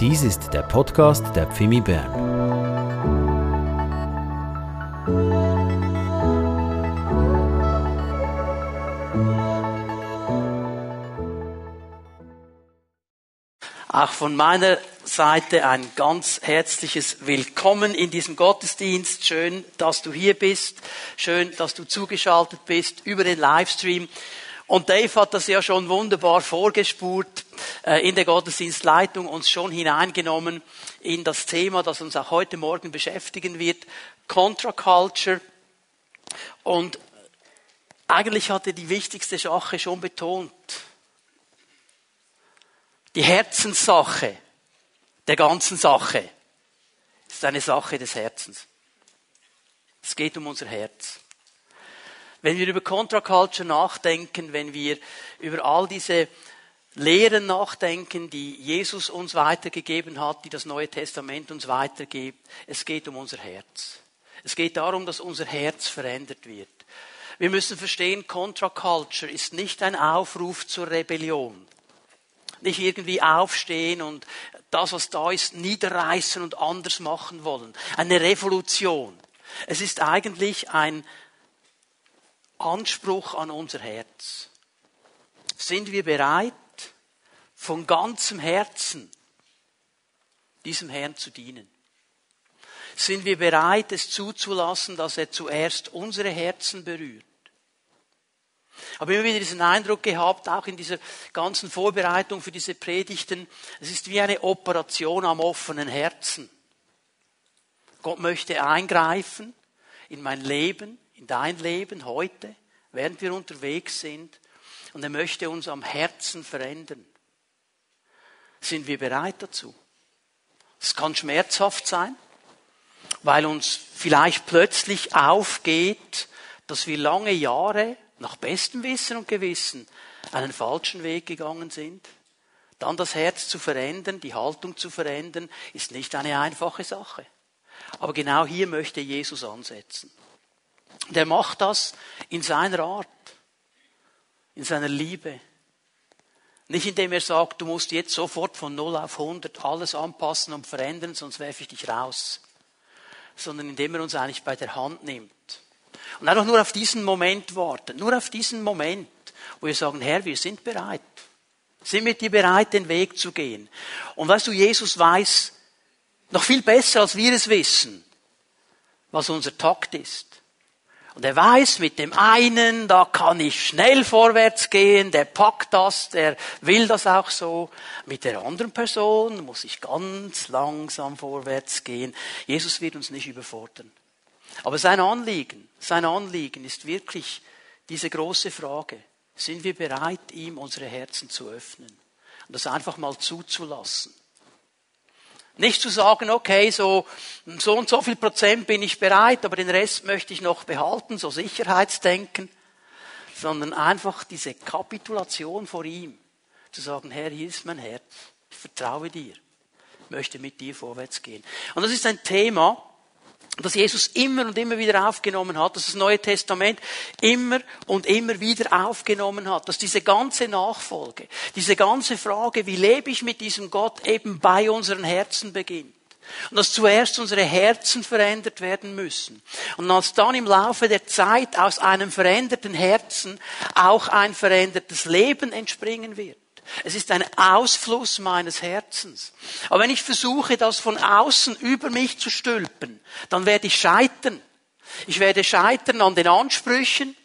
Dies ist der Podcast der Pfimi Bern. Auch von meiner Seite ein ganz herzliches Willkommen in diesem Gottesdienst. Schön, dass du hier bist. Schön, dass du zugeschaltet bist über den Livestream. Und Dave hat das ja schon wunderbar vorgespurt äh, in der Gottesdienstleitung, uns schon hineingenommen in das Thema, das uns auch heute Morgen beschäftigen wird, Contra Culture. Und eigentlich hat er die wichtigste Sache schon betont. Die Herzenssache der ganzen Sache ist eine Sache des Herzens. Es geht um unser Herz. Wenn wir über Contra-Culture nachdenken, wenn wir über all diese Lehren nachdenken, die Jesus uns weitergegeben hat, die das Neue Testament uns weitergibt, es geht um unser Herz. Es geht darum, dass unser Herz verändert wird. Wir müssen verstehen, Contra-Culture ist nicht ein Aufruf zur Rebellion. Nicht irgendwie aufstehen und das, was da ist, niederreißen und anders machen wollen. Eine Revolution. Es ist eigentlich ein Anspruch an unser Herz. Sind wir bereit, von ganzem Herzen diesem Herrn zu dienen? Sind wir bereit, es zuzulassen, dass er zuerst unsere Herzen berührt? habe immer wieder diesen Eindruck gehabt, auch in dieser ganzen Vorbereitung für diese Predigten, es ist wie eine Operation am offenen Herzen. Gott möchte eingreifen in mein Leben, in dein Leben heute, während wir unterwegs sind. Und er möchte uns am Herzen verändern. Sind wir bereit dazu? Es kann schmerzhaft sein, weil uns vielleicht plötzlich aufgeht, dass wir lange Jahre nach bestem Wissen und Gewissen einen falschen Weg gegangen sind. Dann das Herz zu verändern, die Haltung zu verändern, ist nicht eine einfache Sache. Aber genau hier möchte Jesus ansetzen. Der macht das in seiner Art, in seiner Liebe. Nicht indem er sagt, du musst jetzt sofort von 0 auf 100 alles anpassen und verändern, sonst werfe ich dich raus. Sondern indem er uns eigentlich bei der Hand nimmt. Und einfach nur auf diesen Moment warten. Nur auf diesen Moment, wo wir sagen, Herr, wir sind bereit. Sind wir dir bereit, den Weg zu gehen? Und weißt du, Jesus weiß noch viel besser, als wir es wissen, was unser Takt ist. Und er weiß, mit dem einen, da kann ich schnell vorwärts gehen, der packt das, der will das auch so. Mit der anderen Person muss ich ganz langsam vorwärts gehen. Jesus wird uns nicht überfordern. Aber sein Anliegen, sein Anliegen ist wirklich diese große Frage. Sind wir bereit, ihm unsere Herzen zu öffnen? Und das einfach mal zuzulassen. Nicht zu sagen, okay, so, so und so viel Prozent bin ich bereit, aber den Rest möchte ich noch behalten, so Sicherheitsdenken, sondern einfach diese Kapitulation vor ihm. Zu sagen, Herr, hier ist mein Herz. Ich vertraue dir. Möchte mit dir vorwärts gehen. Und das ist ein Thema, das Jesus immer und immer wieder aufgenommen hat, dass das Neue Testament immer und immer wieder aufgenommen hat, dass diese ganze Nachfolge, diese ganze Frage, wie lebe ich mit diesem Gott, eben bei unseren Herzen beginnt. Und dass zuerst unsere Herzen verändert werden müssen. Und als dann im Laufe der Zeit aus einem veränderten Herzen auch ein verändertes Leben entspringen wird. Es ist ein Ausfluss meines Herzens. Aber wenn ich versuche, das von außen über mich zu stülpen, dann werde ich scheitern. Ich werde scheitern an den Ansprüchen.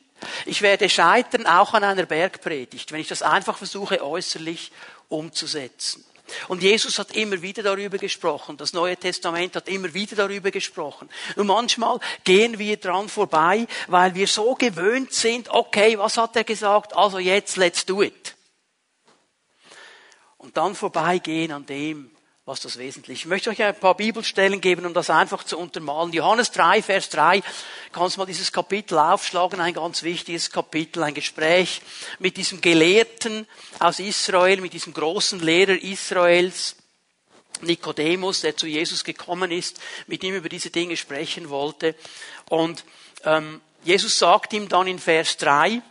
Ich werde scheitern auch an einer Bergpredigt, wenn ich das einfach versuche, äußerlich umzusetzen. Und Jesus hat immer wieder darüber gesprochen. Das Neue Testament hat immer wieder darüber gesprochen. Und manchmal gehen wir dran vorbei, weil wir so gewöhnt sind, okay, was hat er gesagt? Also jetzt, let's do it und dann vorbeigehen an dem, was das Wesentliche. Ich möchte euch ein paar Bibelstellen geben, um das einfach zu untermalen. Johannes 3, Vers 3, kannst mal dieses Kapitel aufschlagen, ein ganz wichtiges Kapitel, ein Gespräch mit diesem Gelehrten aus Israel, mit diesem großen Lehrer Israels, Nikodemus, der zu Jesus gekommen ist, mit ihm über diese Dinge sprechen wollte. Und ähm, Jesus sagt ihm dann in Vers 3,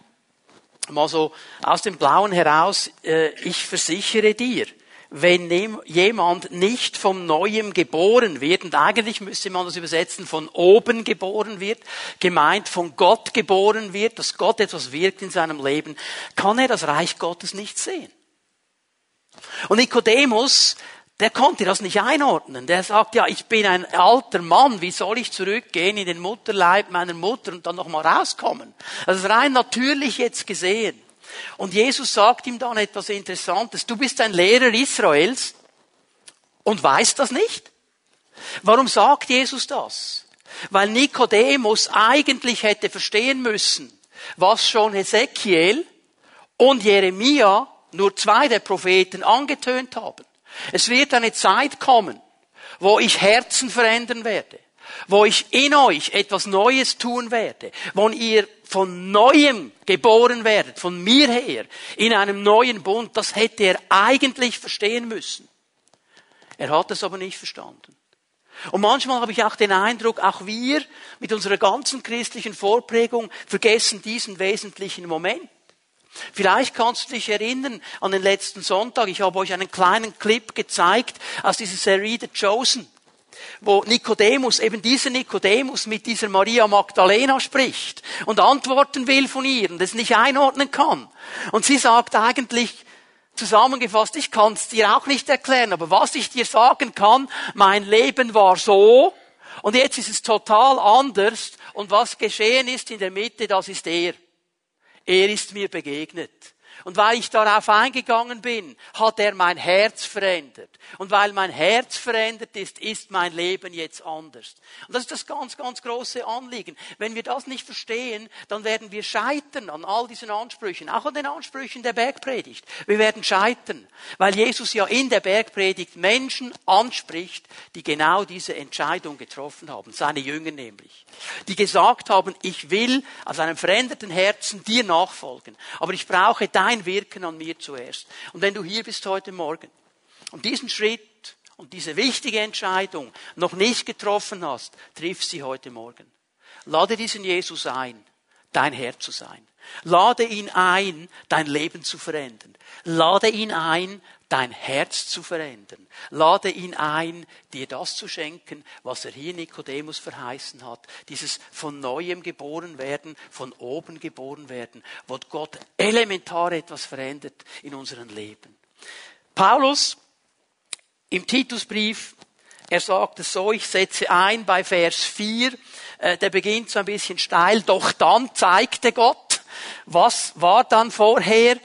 mal so aus dem Blauen heraus, äh, ich versichere dir, wenn jemand nicht vom Neuem geboren wird, und eigentlich müsste man das übersetzen, von oben geboren wird, gemeint von Gott geboren wird, dass Gott etwas wirkt in seinem Leben, kann er das Reich Gottes nicht sehen. Und Nikodemus, der konnte das nicht einordnen. Der sagt, ja, ich bin ein alter Mann, wie soll ich zurückgehen in den Mutterleib meiner Mutter und dann nochmal rauskommen? Also rein natürlich jetzt gesehen. Und Jesus sagt ihm dann etwas Interessantes. Du bist ein Lehrer Israels und weißt das nicht? Warum sagt Jesus das? Weil Nikodemus eigentlich hätte verstehen müssen, was schon Ezekiel und Jeremia, nur zwei der Propheten, angetönt haben. Es wird eine Zeit kommen, wo ich Herzen verändern werde, wo ich in euch etwas Neues tun werde, wo ihr von neuem geboren werdet, von mir her, in einem neuen Bund, das hätte er eigentlich verstehen müssen. Er hat es aber nicht verstanden. Und manchmal habe ich auch den Eindruck, auch wir mit unserer ganzen christlichen Vorprägung vergessen diesen wesentlichen Moment. Vielleicht kannst du dich erinnern an den letzten Sonntag. Ich habe euch einen kleinen Clip gezeigt aus dieser Serie The Chosen wo Nikodemus, eben dieser Nikodemus mit dieser Maria Magdalena spricht und antworten will von ihr und es nicht einordnen kann. Und sie sagt eigentlich zusammengefasst, ich kann es dir auch nicht erklären, aber was ich dir sagen kann, mein Leben war so und jetzt ist es total anders und was geschehen ist in der Mitte, das ist er. Er ist mir begegnet. Und weil ich darauf eingegangen bin, hat er mein Herz verändert. Und weil mein Herz verändert ist, ist mein Leben jetzt anders. Und das ist das ganz, ganz große Anliegen. Wenn wir das nicht verstehen, dann werden wir scheitern an all diesen Ansprüchen, auch an den Ansprüchen der Bergpredigt. Wir werden scheitern, weil Jesus ja in der Bergpredigt Menschen anspricht, die genau diese Entscheidung getroffen haben, seine Jünger nämlich. Die gesagt haben, ich will aus einem veränderten Herzen dir nachfolgen, aber ich brauche dein Wirken an mir zuerst. Und wenn du hier bist heute Morgen und diesen Schritt und diese wichtige Entscheidung noch nicht getroffen hast, triff sie heute Morgen. Lade diesen Jesus ein, dein Herr zu sein. Lade ihn ein, dein Leben zu verändern. Lade ihn ein, dein Herz zu verändern. Lade ihn ein, dir das zu schenken, was er hier Nikodemus verheißen hat. Dieses von neuem geboren werden, von oben geboren werden, wo Gott elementar etwas verändert in unserem Leben. Paulus im Titusbrief, er sagt es so, ich setze ein bei Vers 4, äh, der beginnt so ein bisschen steil, doch dann zeigte Gott, was war dann vorher,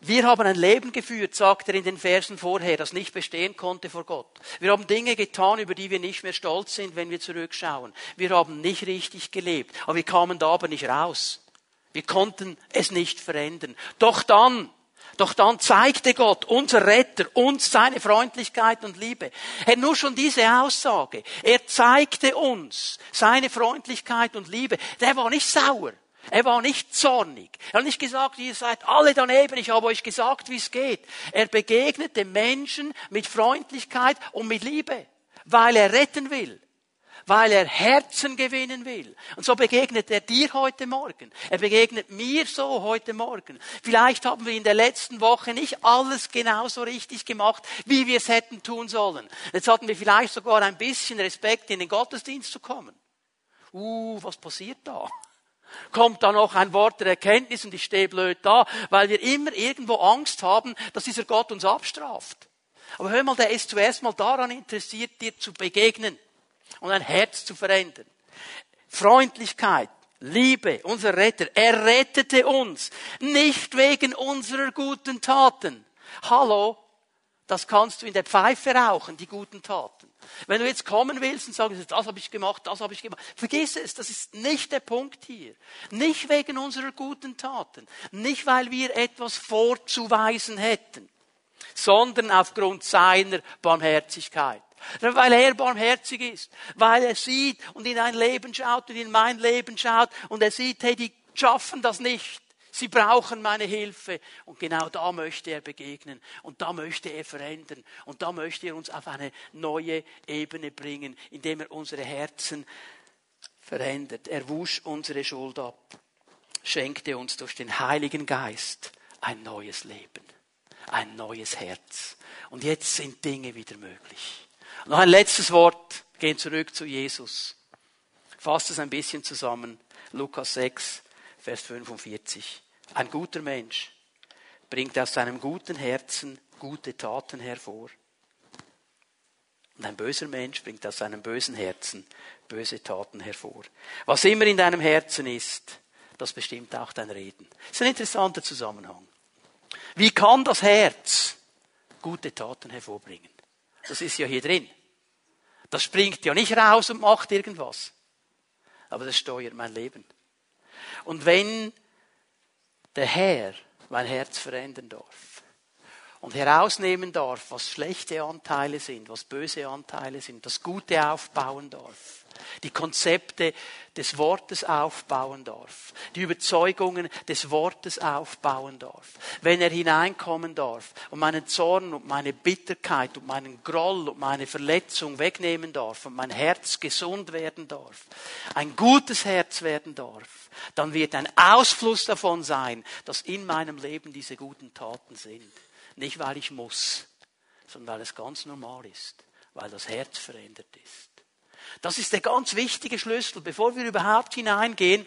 wir haben ein Leben geführt, sagt er in den Versen vorher, das nicht bestehen konnte vor Gott. Wir haben Dinge getan, über die wir nicht mehr stolz sind, wenn wir zurückschauen. Wir haben nicht richtig gelebt, aber wir kamen da aber nicht raus. Wir konnten es nicht verändern. Doch dann, doch dann zeigte Gott, unser Retter, uns seine Freundlichkeit und Liebe. Er nur schon diese Aussage. Er zeigte uns seine Freundlichkeit und Liebe. Der war nicht sauer. Er war nicht zornig. Er hat nicht gesagt, ihr seid alle daneben, ich habe euch gesagt, wie es geht. Er begegnete Menschen mit Freundlichkeit und mit Liebe, weil er retten will, weil er Herzen gewinnen will. Und so begegnet er dir heute Morgen. Er begegnet mir so heute Morgen. Vielleicht haben wir in der letzten Woche nicht alles genauso richtig gemacht, wie wir es hätten tun sollen. Jetzt hatten wir vielleicht sogar ein bisschen Respekt, in den Gottesdienst zu kommen. Uh, was passiert da? kommt da noch ein Wort der Erkenntnis und ich stehe blöd da, weil wir immer irgendwo Angst haben, dass dieser Gott uns abstraft. Aber hör mal, der ist zuerst mal daran interessiert, dir zu begegnen und ein Herz zu verändern. Freundlichkeit, Liebe, unser Retter, er rettete uns, nicht wegen unserer guten Taten. Hallo, das kannst du in der Pfeife rauchen, die guten Taten. Wenn du jetzt kommen willst und sagst, das habe ich gemacht, das habe ich gemacht, vergiss es, das ist nicht der Punkt hier. Nicht wegen unserer guten Taten, nicht weil wir etwas vorzuweisen hätten, sondern aufgrund seiner Barmherzigkeit. Weil er barmherzig ist, weil er sieht und in dein Leben schaut und in mein Leben schaut und er sieht, hey, die schaffen das nicht. Sie brauchen meine Hilfe. Und genau da möchte er begegnen. Und da möchte er verändern. Und da möchte er uns auf eine neue Ebene bringen, indem er unsere Herzen verändert. Er wusch unsere Schuld ab, schenkte uns durch den Heiligen Geist ein neues Leben, ein neues Herz. Und jetzt sind Dinge wieder möglich. Noch ein letztes Wort. Gehen zurück zu Jesus. Fasst es ein bisschen zusammen. Lukas 6, Vers 45. Ein guter Mensch bringt aus seinem guten Herzen gute Taten hervor. Und ein böser Mensch bringt aus seinem bösen Herzen böse Taten hervor. Was immer in deinem Herzen ist, das bestimmt auch dein Reden. Das ist ein interessanter Zusammenhang. Wie kann das Herz gute Taten hervorbringen? Das ist ja hier drin. Das springt ja nicht raus und macht irgendwas. Aber das steuert mein Leben. Und wenn der Herr mein Herz verändern darf, und herausnehmen darf, was schlechte Anteile sind, was böse Anteile sind, das Gute aufbauen darf, die Konzepte des Wortes aufbauen darf, die Überzeugungen des Wortes aufbauen darf, wenn er hineinkommen darf und meinen Zorn und meine Bitterkeit und meinen Groll und meine Verletzung wegnehmen darf und mein Herz gesund werden darf, ein gutes Herz werden darf, dann wird ein Ausfluss davon sein, dass in meinem Leben diese guten Taten sind. Nicht, weil ich muss, sondern weil es ganz normal ist, weil das Herz verändert ist. Das ist der ganz wichtige Schlüssel, bevor wir überhaupt hineingehen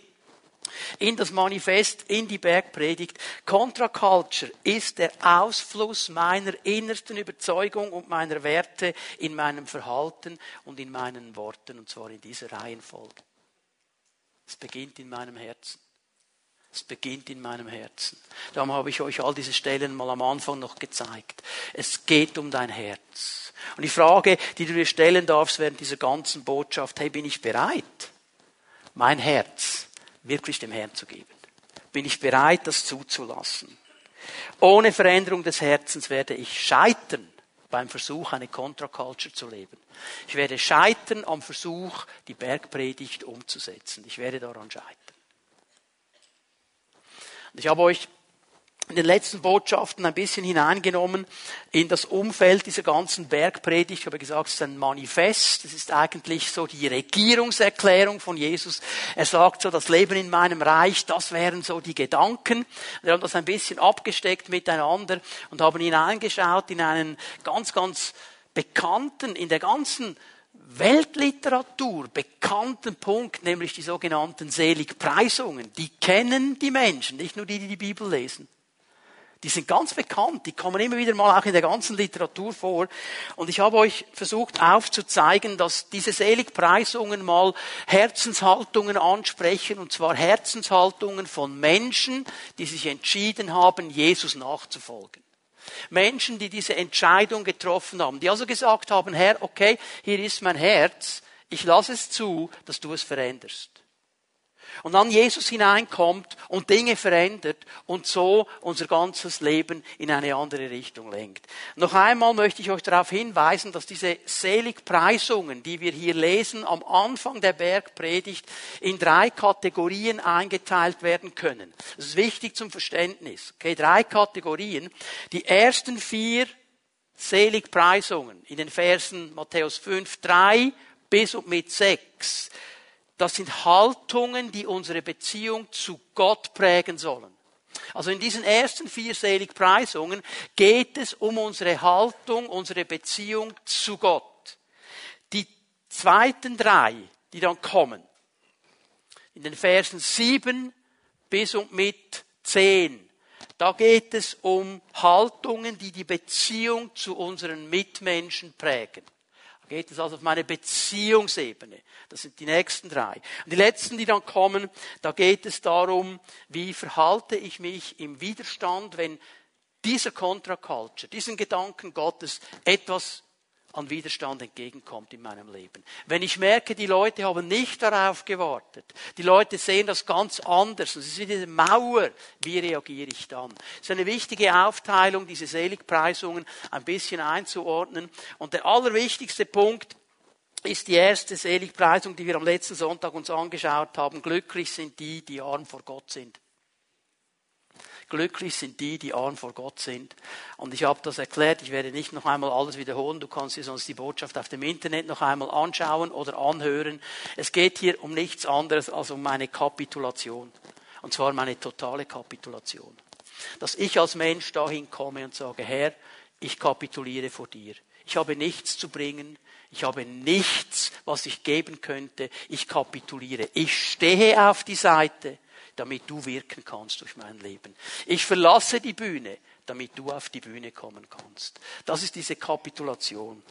in das Manifest, in die Bergpredigt. Contra Culture ist der Ausfluss meiner innersten Überzeugung und meiner Werte in meinem Verhalten und in meinen Worten, und zwar in dieser Reihenfolge. Es beginnt in meinem Herzen. Es beginnt in meinem Herzen. Darum habe ich euch all diese Stellen mal am Anfang noch gezeigt. Es geht um dein Herz. Und die Frage, die du dir stellen darfst während dieser ganzen Botschaft, hey, bin ich bereit, mein Herz wirklich dem Herrn zu geben? Bin ich bereit, das zuzulassen? Ohne Veränderung des Herzens werde ich scheitern beim Versuch, eine Contra-Culture zu leben. Ich werde scheitern am Versuch, die Bergpredigt umzusetzen. Ich werde daran scheitern. Ich habe euch in den letzten Botschaften ein bisschen hineingenommen in das Umfeld dieser ganzen Bergpredigt. Ich habe gesagt, es ist ein Manifest. Es ist eigentlich so die Regierungserklärung von Jesus. Er sagt so, das Leben in meinem Reich, das wären so die Gedanken. Wir haben das ein bisschen abgesteckt miteinander und haben hineingeschaut in einen ganz, ganz bekannten, in der ganzen Weltliteratur bekannten Punkt, nämlich die sogenannten Seligpreisungen. Die kennen die Menschen, nicht nur die, die die Bibel lesen. Die sind ganz bekannt, die kommen immer wieder mal auch in der ganzen Literatur vor. Und ich habe euch versucht aufzuzeigen, dass diese Seligpreisungen mal Herzenshaltungen ansprechen, und zwar Herzenshaltungen von Menschen, die sich entschieden haben, Jesus nachzufolgen. Menschen, die diese Entscheidung getroffen haben, die also gesagt haben, Herr, okay, hier ist mein Herz, ich lasse es zu, dass du es veränderst. Und dann Jesus hineinkommt und Dinge verändert und so unser ganzes Leben in eine andere Richtung lenkt. Noch einmal möchte ich euch darauf hinweisen, dass diese Seligpreisungen, die wir hier lesen, am Anfang der Bergpredigt in drei Kategorien eingeteilt werden können. Das ist wichtig zum Verständnis. Okay, drei Kategorien. Die ersten vier Seligpreisungen in den Versen Matthäus 5, 3 bis und mit 6 das sind Haltungen, die unsere Beziehung zu Gott prägen sollen. Also in diesen ersten vier Seligpreisungen geht es um unsere Haltung, unsere Beziehung zu Gott. Die zweiten drei, die dann kommen, in den Versen sieben bis und mit zehn, da geht es um Haltungen, die die Beziehung zu unseren Mitmenschen prägen geht es also auf meine Beziehungsebene. Das sind die nächsten drei. Und die letzten, die dann kommen, da geht es darum, wie verhalte ich mich im Widerstand, wenn dieser Contra-Culture, diesen Gedanken Gottes etwas an Widerstand entgegenkommt in meinem Leben. Wenn ich merke, die Leute haben nicht darauf gewartet, die Leute sehen das ganz anders, und es ist diese Mauer, wie reagiere ich dann? Es ist eine wichtige Aufteilung, diese Seligpreisungen ein bisschen einzuordnen. Und der allerwichtigste Punkt ist die erste Seligpreisung, die wir am letzten Sonntag uns angeschaut haben. Glücklich sind die, die arm vor Gott sind. Glücklich sind die, die arm vor Gott sind. Und ich habe das erklärt. Ich werde nicht noch einmal alles wiederholen. Du kannst dir sonst die Botschaft auf dem Internet noch einmal anschauen oder anhören. Es geht hier um nichts anderes als um meine Kapitulation. Und zwar meine totale Kapitulation. Dass ich als Mensch dahin komme und sage, Herr, ich kapituliere vor dir. Ich habe nichts zu bringen. Ich habe nichts, was ich geben könnte. Ich kapituliere. Ich stehe auf die Seite, damit du wirken kannst durch mein Leben. Ich verlasse die Bühne, damit du auf die Bühne kommen kannst. Das ist diese Kapitulation.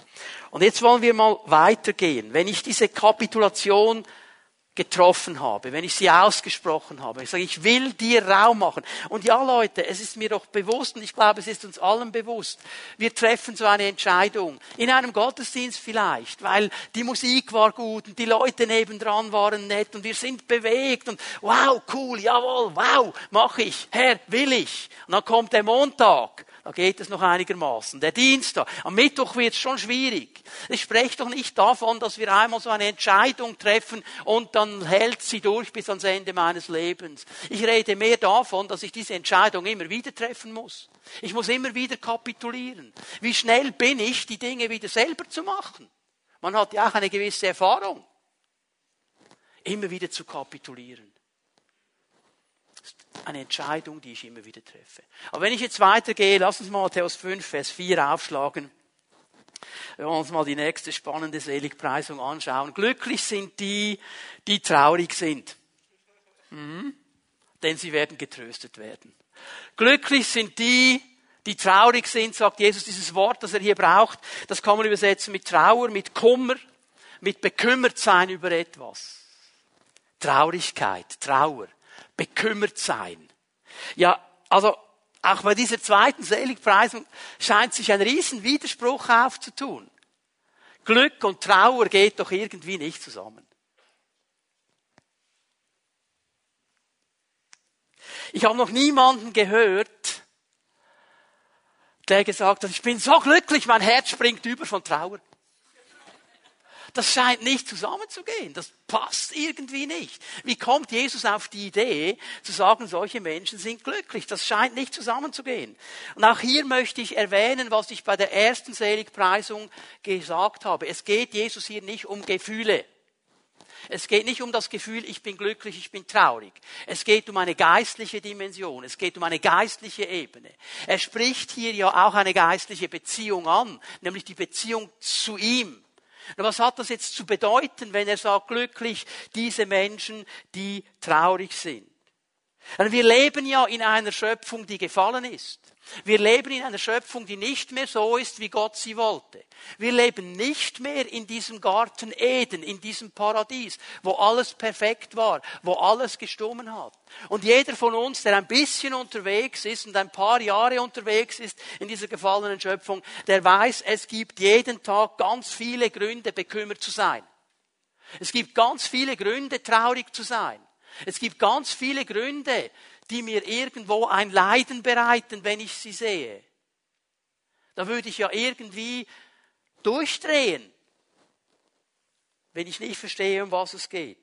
Und jetzt wollen wir mal weitergehen. Wenn ich diese Kapitulation getroffen habe, wenn ich sie ausgesprochen habe. Ich sage, ich will dir Raum machen. Und ja, Leute, es ist mir doch bewusst und ich glaube, es ist uns allen bewusst. Wir treffen so eine Entscheidung. In einem Gottesdienst vielleicht, weil die Musik war gut und die Leute nebendran waren nett und wir sind bewegt und wow, cool, jawohl, wow, mach ich, Herr, will ich. Und dann kommt der Montag da geht es noch einigermaßen. Der Dienstag. Am Mittwoch wird es schon schwierig. Ich spreche doch nicht davon, dass wir einmal so eine Entscheidung treffen und dann hält sie durch bis ans Ende meines Lebens. Ich rede mehr davon, dass ich diese Entscheidung immer wieder treffen muss. Ich muss immer wieder kapitulieren. Wie schnell bin ich, die Dinge wieder selber zu machen? Man hat ja auch eine gewisse Erfahrung. Immer wieder zu kapitulieren eine Entscheidung, die ich immer wieder treffe. Aber wenn ich jetzt weitergehe, lass uns mal Matthäus 5, Vers 4 aufschlagen. Wir wollen uns mal die nächste spannende Seligpreisung anschauen. Glücklich sind die, die traurig sind. Mhm. Denn sie werden getröstet werden. Glücklich sind die, die traurig sind, sagt Jesus, dieses Wort, das er hier braucht, das kann man übersetzen mit Trauer, mit Kummer, mit bekümmert sein über etwas. Traurigkeit, Trauer bekümmert sein. Ja, also auch bei dieser zweiten Seligpreisung scheint sich ein riesen Widerspruch aufzutun. Glück und Trauer geht doch irgendwie nicht zusammen. Ich habe noch niemanden gehört, der gesagt hat, ich bin so glücklich, mein Herz springt über von Trauer. Das scheint nicht zusammenzugehen. Das passt irgendwie nicht. Wie kommt Jesus auf die Idee, zu sagen, solche Menschen sind glücklich? Das scheint nicht zusammenzugehen. Und auch hier möchte ich erwähnen, was ich bei der ersten Seligpreisung gesagt habe. Es geht Jesus hier nicht um Gefühle. Es geht nicht um das Gefühl, ich bin glücklich, ich bin traurig. Es geht um eine geistliche Dimension. Es geht um eine geistliche Ebene. Er spricht hier ja auch eine geistliche Beziehung an, nämlich die Beziehung zu ihm. Was hat das jetzt zu bedeuten, wenn er sagt, glücklich diese Menschen, die traurig sind? Wir leben ja in einer Schöpfung, die gefallen ist. Wir leben in einer Schöpfung, die nicht mehr so ist, wie Gott sie wollte. Wir leben nicht mehr in diesem Garten Eden, in diesem Paradies, wo alles perfekt war, wo alles gestummen hat. Und jeder von uns, der ein bisschen unterwegs ist und ein paar Jahre unterwegs ist in dieser gefallenen Schöpfung, der weiß, es gibt jeden Tag ganz viele Gründe, bekümmert zu sein. Es gibt ganz viele Gründe, traurig zu sein. Es gibt ganz viele Gründe, die mir irgendwo ein Leiden bereiten, wenn ich sie sehe. Da würde ich ja irgendwie durchdrehen, wenn ich nicht verstehe, um was es geht.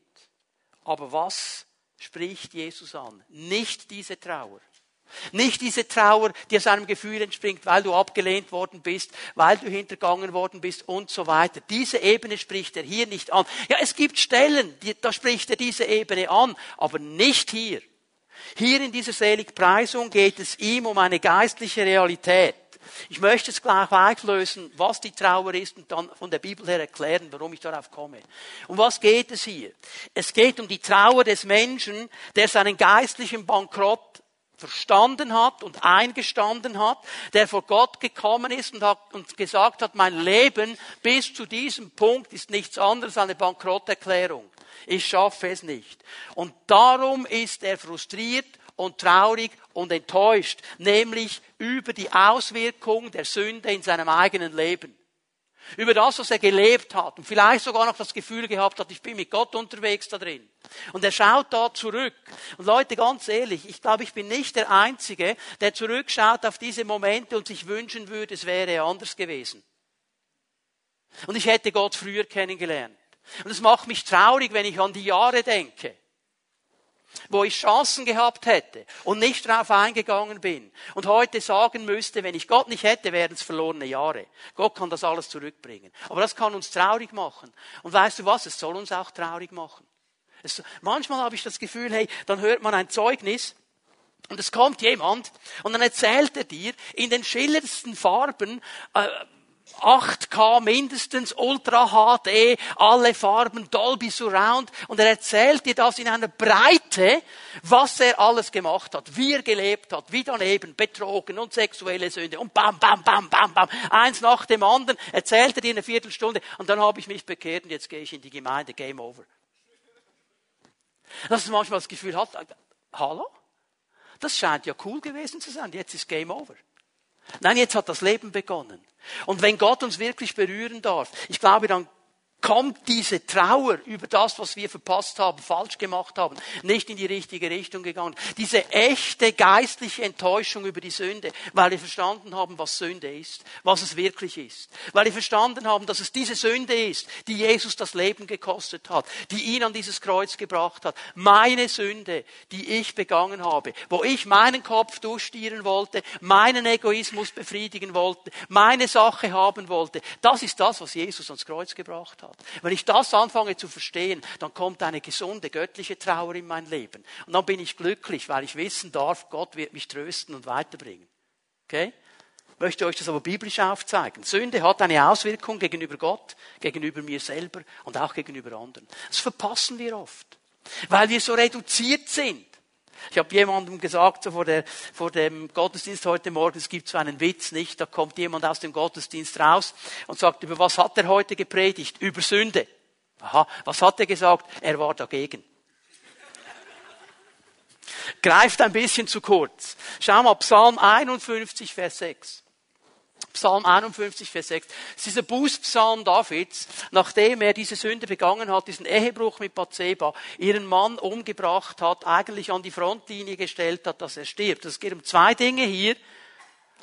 Aber was spricht Jesus an? Nicht diese Trauer. Nicht diese Trauer, die aus einem Gefühl entspringt, weil du abgelehnt worden bist, weil du hintergangen worden bist und so weiter. Diese Ebene spricht er hier nicht an. Ja, es gibt Stellen, die, da spricht er diese Ebene an, aber nicht hier. Hier in dieser Seligpreisung geht es ihm um eine geistliche Realität. Ich möchte es gleich auflösen, was die Trauer ist und dann von der Bibel her erklären, warum ich darauf komme. Um was geht es hier? Es geht um die Trauer des Menschen, der seinen geistlichen Bankrott verstanden hat und eingestanden hat, der vor Gott gekommen ist und, hat, und gesagt hat, mein Leben bis zu diesem Punkt ist nichts anderes als eine Bankrotterklärung. Ich schaffe es nicht. Und darum ist er frustriert und traurig und enttäuscht, nämlich über die Auswirkung der Sünde in seinem eigenen Leben über das, was er gelebt hat und vielleicht sogar noch das Gefühl gehabt hat, ich bin mit Gott unterwegs da drin. Und er schaut da zurück. Und Leute, ganz ehrlich, ich glaube, ich bin nicht der Einzige, der zurückschaut auf diese Momente und sich wünschen würde, es wäre anders gewesen. Und ich hätte Gott früher kennengelernt. Und es macht mich traurig, wenn ich an die Jahre denke wo ich Chancen gehabt hätte und nicht darauf eingegangen bin und heute sagen müsste, wenn ich Gott nicht hätte, wären es verlorene Jahre. Gott kann das alles zurückbringen. Aber das kann uns traurig machen. Und weißt du was? Es soll uns auch traurig machen. Es, manchmal habe ich das Gefühl, hey, dann hört man ein Zeugnis Und es kommt jemand und dann erzählt er dir in den schillerndsten Farben, äh, 8K mindestens, Ultra HD, alle Farben, Dolby Surround. Und er erzählt dir das in einer Breite, was er alles gemacht hat, wie er gelebt hat, wie daneben, betrogen und sexuelle Sünde und bam, bam, bam, bam, bam. Eins nach dem anderen erzählt er dir eine Viertelstunde und dann habe ich mich bekehrt und jetzt gehe ich in die Gemeinde, Game Over. Dass man manchmal das Gefühl hat, hallo? Das scheint ja cool gewesen zu sein, jetzt ist Game Over. Nein, jetzt hat das Leben begonnen. Und wenn Gott uns wirklich berühren darf, ich glaube, dann kommt diese Trauer über das, was wir verpasst haben, falsch gemacht haben, nicht in die richtige Richtung gegangen. Diese echte geistliche Enttäuschung über die Sünde, weil wir verstanden haben, was Sünde ist, was es wirklich ist. Weil wir verstanden haben, dass es diese Sünde ist, die Jesus das Leben gekostet hat, die ihn an dieses Kreuz gebracht hat. Meine Sünde, die ich begangen habe, wo ich meinen Kopf durchstieren wollte, meinen Egoismus befriedigen wollte, meine Sache haben wollte. Das ist das, was Jesus ans Kreuz gebracht hat hat. Wenn ich das anfange zu verstehen, dann kommt eine gesunde göttliche Trauer in mein Leben. Und dann bin ich glücklich, weil ich wissen darf, Gott wird mich trösten und weiterbringen. Okay? Ich möchte euch das aber biblisch aufzeigen. Sünde hat eine Auswirkung gegenüber Gott, gegenüber mir selber und auch gegenüber anderen. Das verpassen wir oft, weil wir so reduziert sind. Ich habe jemandem gesagt, so vor, der, vor dem Gottesdienst heute Morgen, es gibt so einen Witz, nicht? Da kommt jemand aus dem Gottesdienst raus und sagt, über was hat er heute gepredigt? Über Sünde. Aha, was hat er gesagt? Er war dagegen. Greift ein bisschen zu kurz. Schau mal, Psalm 51, Vers 6. Psalm 51, Vers 6. Das ist dieser Bußpsalm Davids, nachdem er diese Sünde begangen hat, diesen Ehebruch mit Bathseba, ihren Mann umgebracht hat, eigentlich an die Frontlinie gestellt hat, dass er stirbt. Es geht um zwei Dinge hier.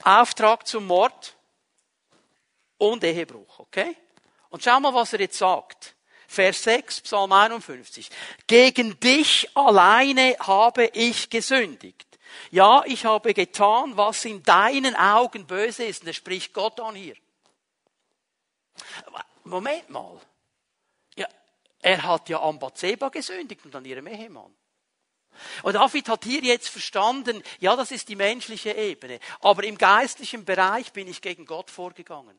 Auftrag zum Mord und Ehebruch, okay? Und schau mal, was er jetzt sagt. Vers 6, Psalm 51. Gegen dich alleine habe ich gesündigt ja, ich habe getan, was in deinen Augen böse ist. Und er spricht Gott an hier. Moment mal. Ja, er hat ja an Bathseba gesündigt und an ihrem Ehemann. Und David hat hier jetzt verstanden, ja, das ist die menschliche Ebene. Aber im geistlichen Bereich bin ich gegen Gott vorgegangen.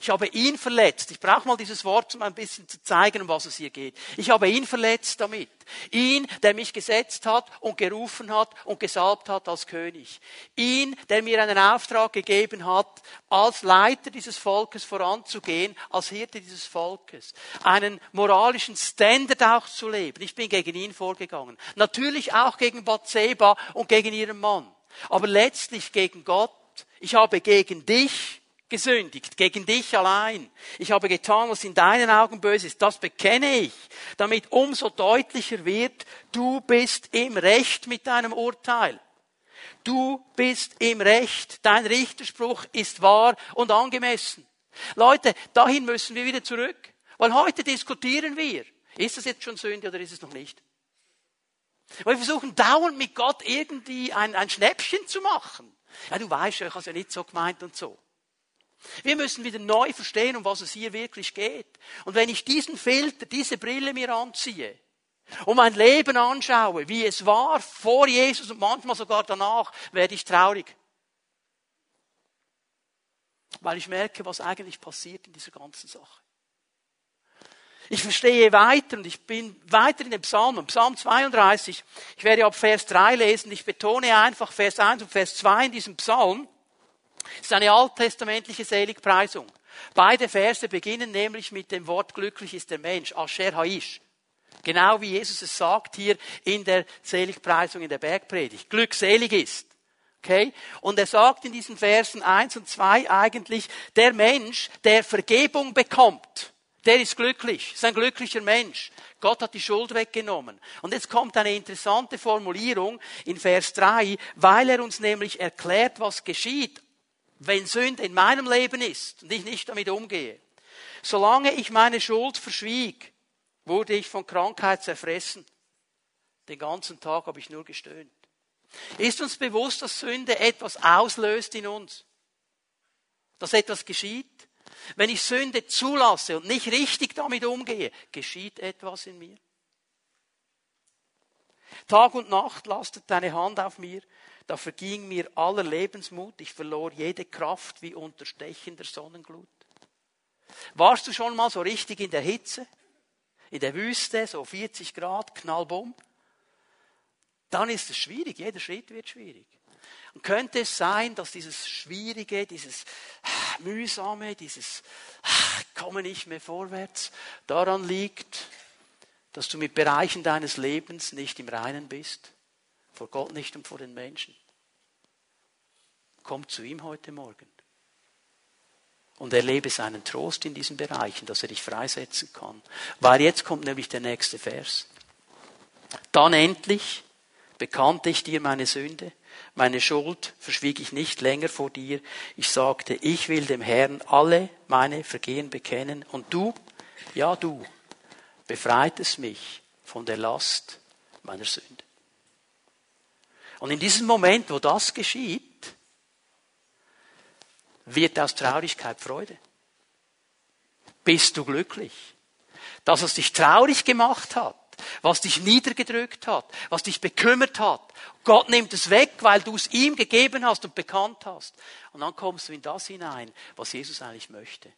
Ich habe ihn verletzt. Ich brauche mal dieses Wort, um ein bisschen zu zeigen, um was es hier geht. Ich habe ihn verletzt damit. Ihn, der mich gesetzt hat und gerufen hat und gesalbt hat als König. Ihn, der mir einen Auftrag gegeben hat, als Leiter dieses Volkes voranzugehen, als Hirte dieses Volkes. Einen moralischen Standard auch zu leben. Ich bin gegen ihn vorgegangen. Natürlich auch gegen Bathseba und gegen ihren Mann. Aber letztlich gegen Gott. Ich habe gegen dich gesündigt, gegen dich allein. Ich habe getan, was in deinen Augen böse ist. Das bekenne ich, damit umso deutlicher wird, du bist im Recht mit deinem Urteil. Du bist im Recht. Dein Richterspruch ist wahr und angemessen. Leute, dahin müssen wir wieder zurück. Weil heute diskutieren wir. Ist das jetzt schon Sünde oder ist es noch nicht? Weil wir versuchen dauernd mit Gott irgendwie ein, ein Schnäppchen zu machen. Ja, du weißt, ich habe es ja nicht so gemeint und so. Wir müssen wieder neu verstehen, um was es hier wirklich geht. Und wenn ich diesen Filter, diese Brille mir anziehe und mein Leben anschaue, wie es war vor Jesus und manchmal sogar danach, werde ich traurig. Weil ich merke, was eigentlich passiert in dieser ganzen Sache. Ich verstehe weiter und ich bin weiter in den Psalmen. Psalm 32. Ich werde ab Vers 3 lesen. Ich betone einfach Vers 1 und Vers 2 in diesem Psalm. Es ist eine alttestamentliche Seligpreisung. Beide Verse beginnen nämlich mit dem Wort glücklich ist der Mensch, Asher Haish. Genau wie Jesus es sagt hier in der Seligpreisung in der Bergpredigt. Glückselig ist. Okay? Und er sagt in diesen Versen 1 und 2 eigentlich, der Mensch, der Vergebung bekommt, der ist glücklich, ist ein glücklicher Mensch. Gott hat die Schuld weggenommen. Und jetzt kommt eine interessante Formulierung in Vers 3, weil er uns nämlich erklärt, was geschieht wenn Sünde in meinem Leben ist und ich nicht damit umgehe, solange ich meine Schuld verschwieg, wurde ich von Krankheit zerfressen. Den ganzen Tag habe ich nur gestöhnt. Ist uns bewusst, dass Sünde etwas auslöst in uns? Dass etwas geschieht? Wenn ich Sünde zulasse und nicht richtig damit umgehe, geschieht etwas in mir? Tag und Nacht lastet deine Hand auf mir, da verging mir aller Lebensmut, ich verlor jede Kraft wie unter stechender Sonnenglut. Warst du schon mal so richtig in der Hitze? In der Wüste, so 40 Grad, knallbumm? Dann ist es schwierig, jeder Schritt wird schwierig. Und könnte es sein, dass dieses Schwierige, dieses Mühsame, dieses komme nicht mehr vorwärts, daran liegt, dass du mit Bereichen deines Lebens nicht im Reinen bist, vor Gott nicht und vor den Menschen. Komm zu ihm heute Morgen und erlebe seinen Trost in diesen Bereichen, dass er dich freisetzen kann. Weil jetzt kommt nämlich der nächste Vers. Dann endlich bekannte ich dir meine Sünde, meine Schuld verschwieg ich nicht länger vor dir. Ich sagte, ich will dem Herrn alle meine Vergehen bekennen und du, ja du, befreitest mich von der Last meiner Sünde. Und in diesem Moment, wo das geschieht, wird aus Traurigkeit Freude. Bist du glücklich? Das, was dich traurig gemacht hat, was dich niedergedrückt hat, was dich bekümmert hat. Gott nimmt es weg, weil du es ihm gegeben hast und bekannt hast. Und dann kommst du in das hinein, was Jesus eigentlich möchte.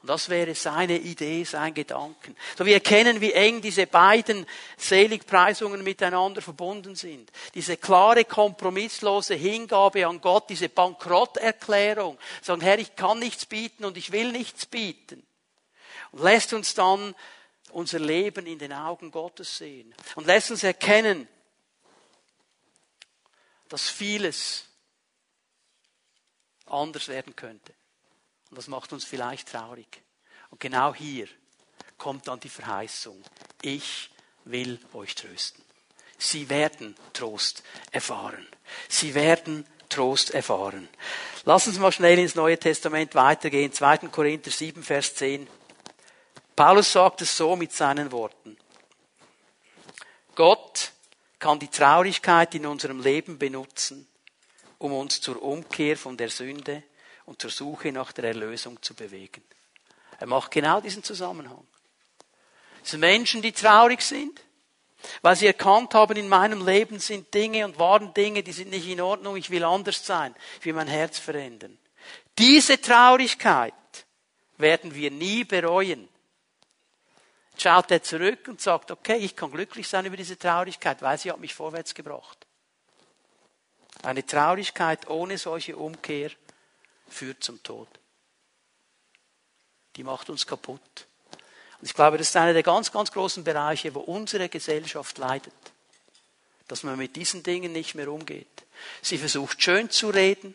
Und das wäre seine Idee, sein Gedanken. So wir erkennen, wie eng diese beiden Seligpreisungen miteinander verbunden sind. Diese klare, kompromisslose Hingabe an Gott, diese Bankrotterklärung. Sagen, Herr, ich kann nichts bieten und ich will nichts bieten. Und lässt uns dann unser Leben in den Augen Gottes sehen. Und lässt uns erkennen, dass vieles anders werden könnte. Und das macht uns vielleicht traurig. Und genau hier kommt dann die Verheißung. Ich will euch trösten. Sie werden Trost erfahren. Sie werden Trost erfahren. Lass uns mal schnell ins Neue Testament weitergehen. 2. Korinther 7, Vers 10. Paulus sagt es so mit seinen Worten. Gott kann die Traurigkeit in unserem Leben benutzen, um uns zur Umkehr von der Sünde und zur Suche nach der Erlösung zu bewegen. Er macht genau diesen Zusammenhang. Es sind Menschen, die traurig sind, weil sie erkannt haben, in meinem Leben sind Dinge und waren Dinge, die sind nicht in Ordnung, ich will anders sein, ich will mein Herz verändern. Diese Traurigkeit werden wir nie bereuen. Schaut er zurück und sagt, okay, ich kann glücklich sein über diese Traurigkeit, weil sie hat mich vorwärts gebracht. Eine Traurigkeit ohne solche Umkehr führt zum Tod. Die macht uns kaputt. Und ich glaube, das ist einer der ganz, ganz großen Bereiche, wo unsere Gesellschaft leidet. Dass man mit diesen Dingen nicht mehr umgeht. Sie versucht schön zu reden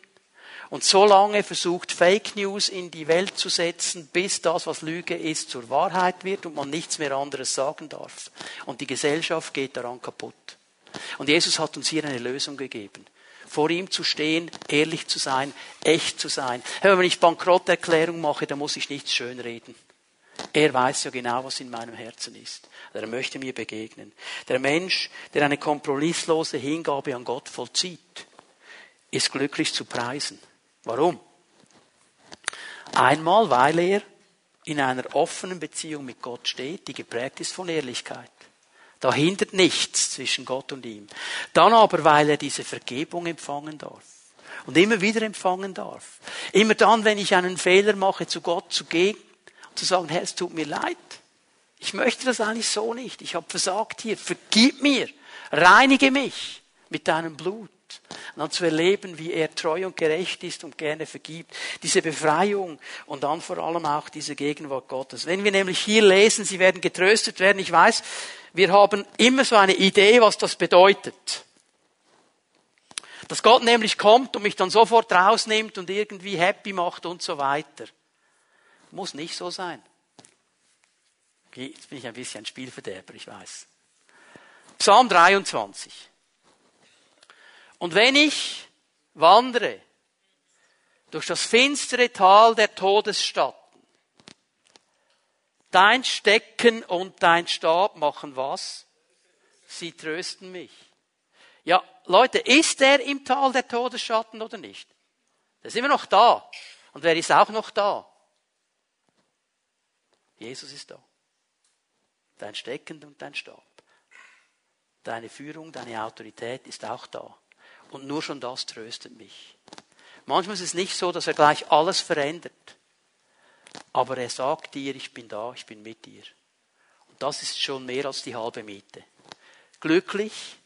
und so lange versucht Fake News in die Welt zu setzen, bis das, was Lüge ist, zur Wahrheit wird und man nichts mehr anderes sagen darf. Und die Gesellschaft geht daran kaputt. Und Jesus hat uns hier eine Lösung gegeben vor ihm zu stehen, ehrlich zu sein, echt zu sein. Wenn ich Bankrotterklärung mache, dann muss ich nichts schönreden. Er weiß ja genau, was in meinem Herzen ist. Er möchte mir begegnen. Der Mensch, der eine kompromisslose Hingabe an Gott vollzieht, ist glücklich zu preisen. Warum? Einmal, weil er in einer offenen Beziehung mit Gott steht, die geprägt ist von Ehrlichkeit. Da hindert nichts zwischen Gott und ihm. Dann aber, weil er diese Vergebung empfangen darf. Und immer wieder empfangen darf. Immer dann, wenn ich einen Fehler mache, zu Gott zu gehen und zu sagen, Herr, es tut mir leid. Ich möchte das eigentlich so nicht. Ich habe versagt hier. Vergib mir. Reinige mich mit deinem Blut. Und dann zu erleben, wie er treu und gerecht ist und gerne vergibt. Diese Befreiung und dann vor allem auch diese Gegenwart Gottes. Wenn wir nämlich hier lesen, sie werden getröstet werden, ich weiß, wir haben immer so eine Idee, was das bedeutet. Dass Gott nämlich kommt und mich dann sofort rausnimmt und irgendwie happy macht und so weiter. Muss nicht so sein. Jetzt bin ich ein bisschen Spielverderber, ich weiß. Psalm 23. Und wenn ich wandere durch das finstere Tal der Todesstadt, dein Stecken und dein Stab machen was? Sie trösten mich. Ja, Leute, ist er im Tal der Todesschatten oder nicht? Der ist immer noch da. Und wer ist auch noch da? Jesus ist da. Dein Stecken und dein Stab. Deine Führung, deine Autorität ist auch da. Und nur schon das tröstet mich. Manchmal ist es nicht so, dass er gleich alles verändert. Aber er sagt dir, ich bin da, ich bin mit dir. Und das ist schon mehr als die halbe Miete. Glücklich,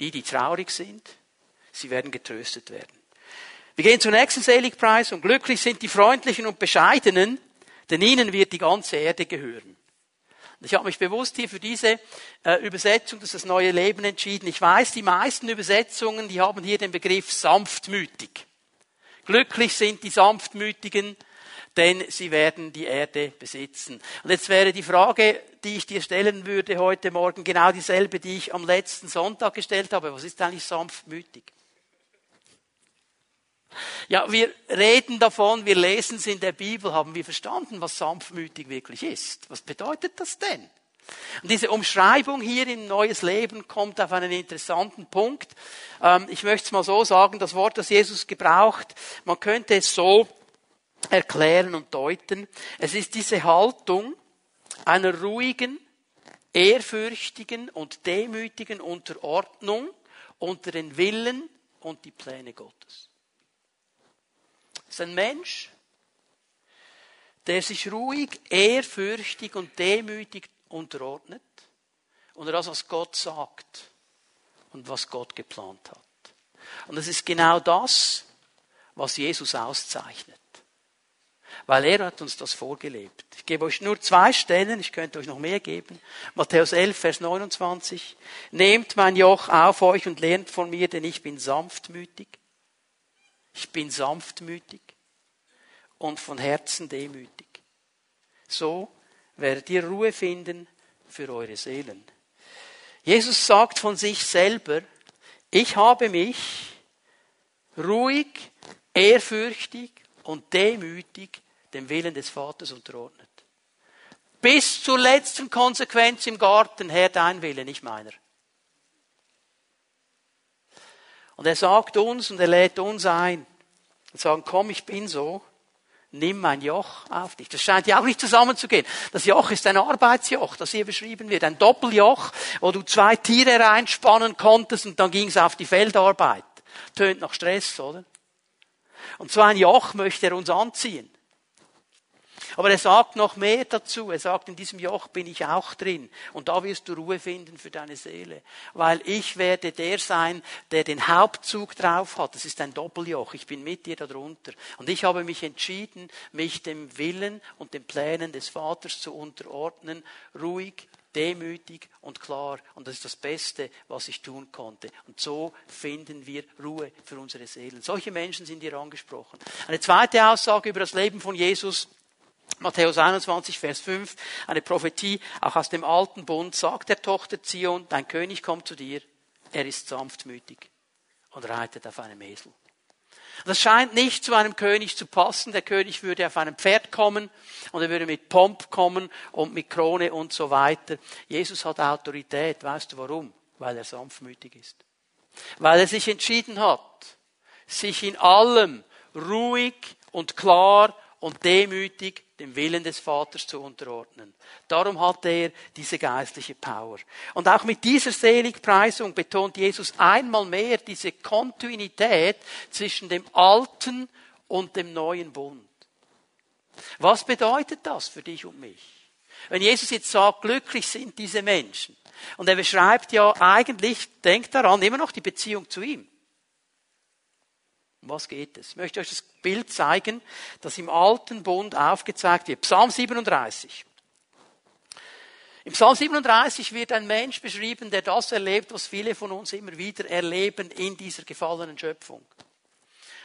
die, die traurig sind, sie werden getröstet werden. Wir gehen zur nächsten Seligpreis und glücklich sind die Freundlichen und Bescheidenen, denn ihnen wird die ganze Erde gehören. Ich habe mich bewusst hier für diese äh, Übersetzung, das ist das neue Leben entschieden. Ich weiß, die meisten Übersetzungen, die haben hier den Begriff sanftmütig. Glücklich sind die Sanftmütigen, denn sie werden die Erde besitzen. Und jetzt wäre die Frage, die ich dir stellen würde heute Morgen, genau dieselbe, die ich am letzten Sonntag gestellt habe. Was ist eigentlich sanftmütig? Ja, wir reden davon, wir lesen es in der Bibel, haben wir verstanden, was sanftmütig wirklich ist. Was bedeutet das denn? Und diese Umschreibung hier in Neues Leben kommt auf einen interessanten Punkt. Ähm, ich möchte es mal so sagen, das Wort, das Jesus gebraucht, man könnte es so erklären und deuten. Es ist diese Haltung einer ruhigen, ehrfürchtigen und demütigen Unterordnung unter den Willen und die Pläne Gottes. Es ist ein Mensch, der sich ruhig, ehrfürchtig und demütig unterordnet und das, was Gott sagt und was Gott geplant hat. Und es ist genau das, was Jesus auszeichnet. Weil er hat uns das vorgelebt. Ich gebe euch nur zwei Stellen, ich könnte euch noch mehr geben. Matthäus 11, Vers 29. Nehmt mein Joch auf euch und lernt von mir, denn ich bin sanftmütig. Ich bin sanftmütig und von Herzen demütig. So werdet ihr Ruhe finden für eure Seelen. Jesus sagt von sich selber, ich habe mich ruhig, ehrfürchtig und demütig dem Willen des Vaters unterordnet. Bis zur letzten Konsequenz im Garten, Herr, dein Wille, nicht meiner. Und er sagt uns und er lädt uns ein und sagt, komm, ich bin so, nimm mein Joch auf dich. Das scheint ja auch nicht zusammenzugehen. Das Joch ist ein Arbeitsjoch, das hier beschrieben wird. Ein Doppeljoch, wo du zwei Tiere reinspannen konntest und dann ging es auf die Feldarbeit. Tönt nach Stress, oder? Und so ein Joch möchte er uns anziehen. Aber er sagt noch mehr dazu. Er sagt, in diesem Joch bin ich auch drin. Und da wirst du Ruhe finden für deine Seele. Weil ich werde der sein, der den Hauptzug drauf hat. Das ist ein Doppeljoch. Ich bin mit dir darunter. Und ich habe mich entschieden, mich dem Willen und den Plänen des Vaters zu unterordnen. Ruhig, demütig und klar. Und das ist das Beste, was ich tun konnte. Und so finden wir Ruhe für unsere Seelen. Solche Menschen sind hier angesprochen. Eine zweite Aussage über das Leben von Jesus Matthäus 21, Vers 5, eine Prophetie, auch aus dem alten Bund, sagt der Tochter Zion, dein König kommt zu dir, er ist sanftmütig und reitet auf einem Esel. Das scheint nicht zu einem König zu passen. Der König würde auf einem Pferd kommen und er würde mit Pomp kommen und mit Krone und so weiter. Jesus hat Autorität. Weißt du warum? Weil er sanftmütig ist. Weil er sich entschieden hat, sich in allem ruhig und klar und demütig dem Willen des Vaters zu unterordnen. Darum hat er diese geistliche Power. Und auch mit dieser Seligpreisung betont Jesus einmal mehr diese Kontinuität zwischen dem alten und dem neuen Bund. Was bedeutet das für dich und mich? Wenn Jesus jetzt sagt, glücklich sind diese Menschen, und er beschreibt ja eigentlich, denkt daran, immer noch die Beziehung zu ihm. Um was geht es? Ich möchte euch das Bild zeigen, das im alten Bund aufgezeigt wird. Psalm 37. Im Psalm 37 wird ein Mensch beschrieben, der das erlebt, was viele von uns immer wieder erleben in dieser gefallenen Schöpfung.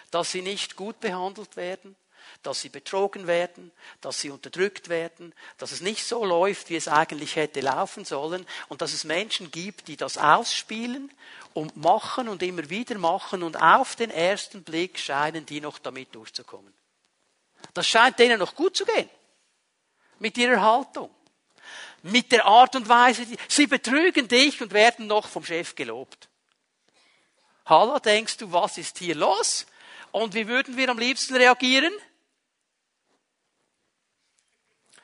Dass sie nicht gut behandelt werden, dass sie betrogen werden, dass sie unterdrückt werden, dass es nicht so läuft, wie es eigentlich hätte laufen sollen und dass es Menschen gibt, die das ausspielen und machen und immer wieder machen und auf den ersten Blick scheinen die noch damit durchzukommen. Das scheint denen noch gut zu gehen. Mit ihrer Haltung. Mit der Art und Weise, sie betrügen dich und werden noch vom Chef gelobt. Hallo, denkst du, was ist hier los? Und wie würden wir am liebsten reagieren?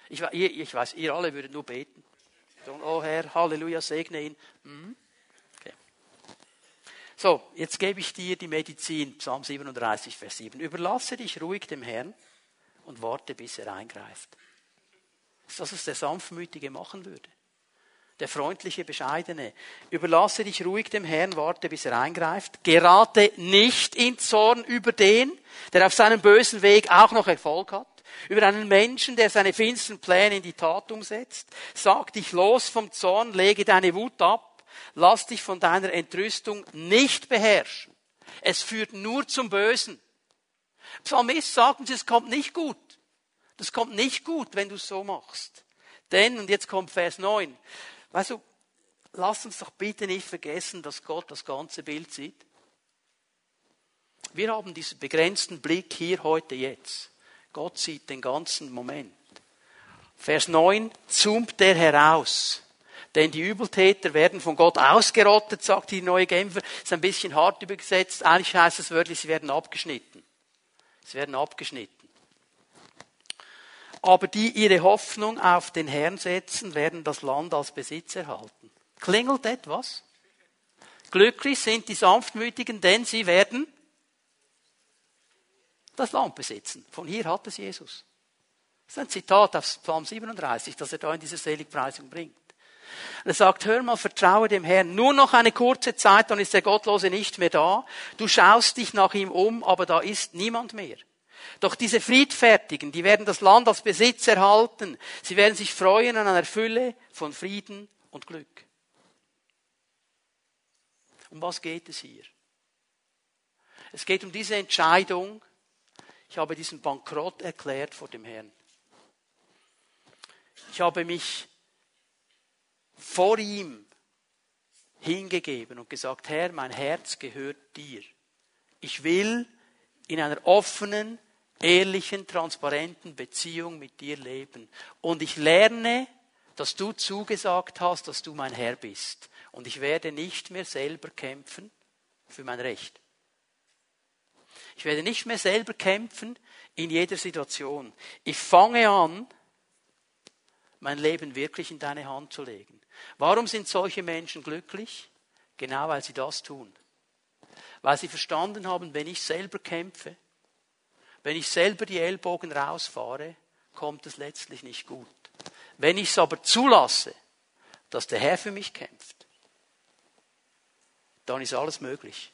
Ich, ich weiß, ihr alle würdet nur beten. Oh Herr, Halleluja, segne ihn. Mhm. So, jetzt gebe ich dir die Medizin, Psalm 37, Vers 7. Überlasse dich ruhig dem Herrn und warte, bis er eingreift. Das ist das, was der Sanftmütige machen würde. Der freundliche, bescheidene. Überlasse dich ruhig dem Herrn, warte, bis er eingreift. Gerate nicht in Zorn über den, der auf seinem bösen Weg auch noch Erfolg hat. Über einen Menschen, der seine finsteren Pläne in die Tat umsetzt. Sag dich los vom Zorn, lege deine Wut ab Lass dich von deiner Entrüstung nicht beherrschen. Es führt nur zum Bösen. Psalmist sagt uns, es kommt nicht gut. Das kommt nicht gut, wenn du es so machst. Denn, und jetzt kommt Vers 9, weißt du, lass uns doch bitte nicht vergessen, dass Gott das ganze Bild sieht. Wir haben diesen begrenzten Blick hier, heute, jetzt. Gott sieht den ganzen Moment. Vers 9 zoomt er heraus. Denn die Übeltäter werden von Gott ausgerottet, sagt die neue Genfer. Ist ein bisschen hart übersetzt. Eigentlich heißt es wörtlich, sie werden abgeschnitten. Sie werden abgeschnitten. Aber die ihre Hoffnung auf den Herrn setzen, werden das Land als Besitz erhalten. Klingelt etwas? Glücklich sind die Sanftmütigen, denn sie werden das Land besitzen. Von hier hat es Jesus. Das ist ein Zitat aus Psalm 37, das er da in dieser Seligpreisung bringt. Er sagt, hör mal, vertraue dem Herrn. Nur noch eine kurze Zeit, dann ist der Gottlose nicht mehr da. Du schaust dich nach ihm um, aber da ist niemand mehr. Doch diese Friedfertigen, die werden das Land als Besitz erhalten. Sie werden sich freuen an einer Fülle von Frieden und Glück. Um was geht es hier? Es geht um diese Entscheidung. Ich habe diesen Bankrott erklärt vor dem Herrn. Ich habe mich vor ihm hingegeben und gesagt, Herr, mein Herz gehört dir. Ich will in einer offenen, ehrlichen, transparenten Beziehung mit dir leben. Und ich lerne, dass du zugesagt hast, dass du mein Herr bist. Und ich werde nicht mehr selber kämpfen für mein Recht. Ich werde nicht mehr selber kämpfen in jeder Situation. Ich fange an, mein Leben wirklich in deine Hand zu legen. Warum sind solche Menschen glücklich? Genau weil sie das tun. Weil sie verstanden haben, wenn ich selber kämpfe, wenn ich selber die Ellbogen rausfahre, kommt es letztlich nicht gut. Wenn ich es aber zulasse, dass der Herr für mich kämpft, dann ist alles möglich.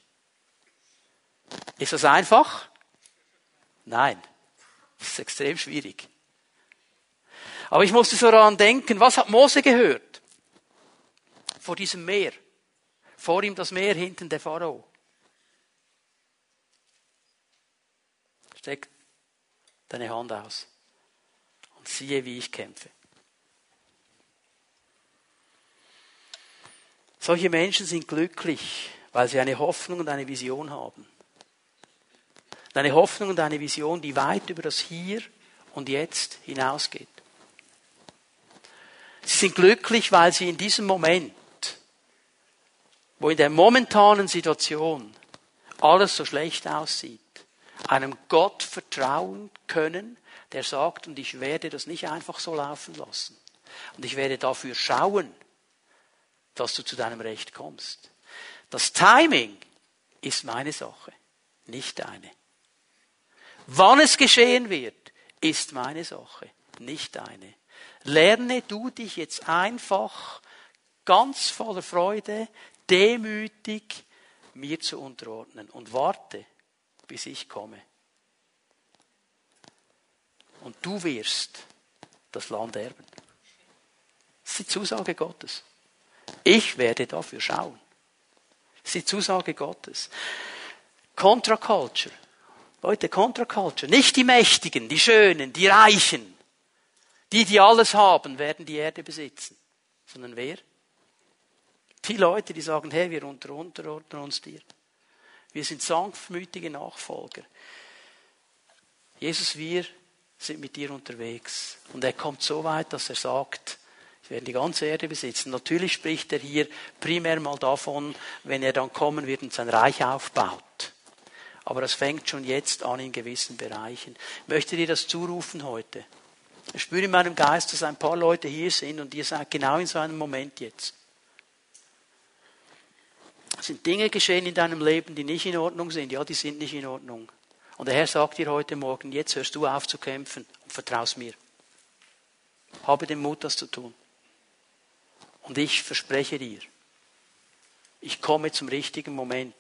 Ist das einfach? Nein. Das ist extrem schwierig. Aber ich musste so daran denken, was hat Mose gehört? vor diesem Meer. Vor ihm das Meer, hinten der Pharao. Steck deine Hand aus und siehe, wie ich kämpfe. Solche Menschen sind glücklich, weil sie eine Hoffnung und eine Vision haben. Eine Hoffnung und eine Vision, die weit über das Hier und Jetzt hinausgeht. Sie sind glücklich, weil sie in diesem Moment wo in der momentanen Situation alles so schlecht aussieht, einem Gott vertrauen können, der sagt, und ich werde das nicht einfach so laufen lassen. Und ich werde dafür schauen, dass du zu deinem Recht kommst. Das Timing ist meine Sache, nicht deine. Wann es geschehen wird, ist meine Sache, nicht deine. Lerne du dich jetzt einfach ganz voller Freude demütig mir zu unterordnen und warte, bis ich komme. Und du wirst das Land erben. Das ist die Zusage Gottes. Ich werde dafür schauen. Das ist die Zusage Gottes. Contra-Culture. Leute, Contra-Culture. Nicht die Mächtigen, die Schönen, die Reichen. Die, die alles haben, werden die Erde besitzen. Sondern wer? Die Leute, die sagen, hey, wir unterordnen uns dir. Wir sind sanftmütige Nachfolger. Jesus, wir sind mit dir unterwegs. Und er kommt so weit, dass er sagt, wir werden die ganze Erde besitzen. Natürlich spricht er hier primär mal davon, wenn er dann kommen wird und sein Reich aufbaut. Aber das fängt schon jetzt an in gewissen Bereichen. Ich möchte dir das zurufen heute. Ich spüre in meinem Geist, dass ein paar Leute hier sind und ihr seid genau in so einem Moment jetzt. sind Dinge geschehen in deinem Leben, die nicht in Ordnung sind. Ja, die sind nicht in Ordnung. Und der Herr sagt dir heute Morgen, jetzt hörst du auf zu kämpfen und vertraust mir. Habe den Mut, das zu tun. Und ich verspreche dir, ich komme zum richtigen Moment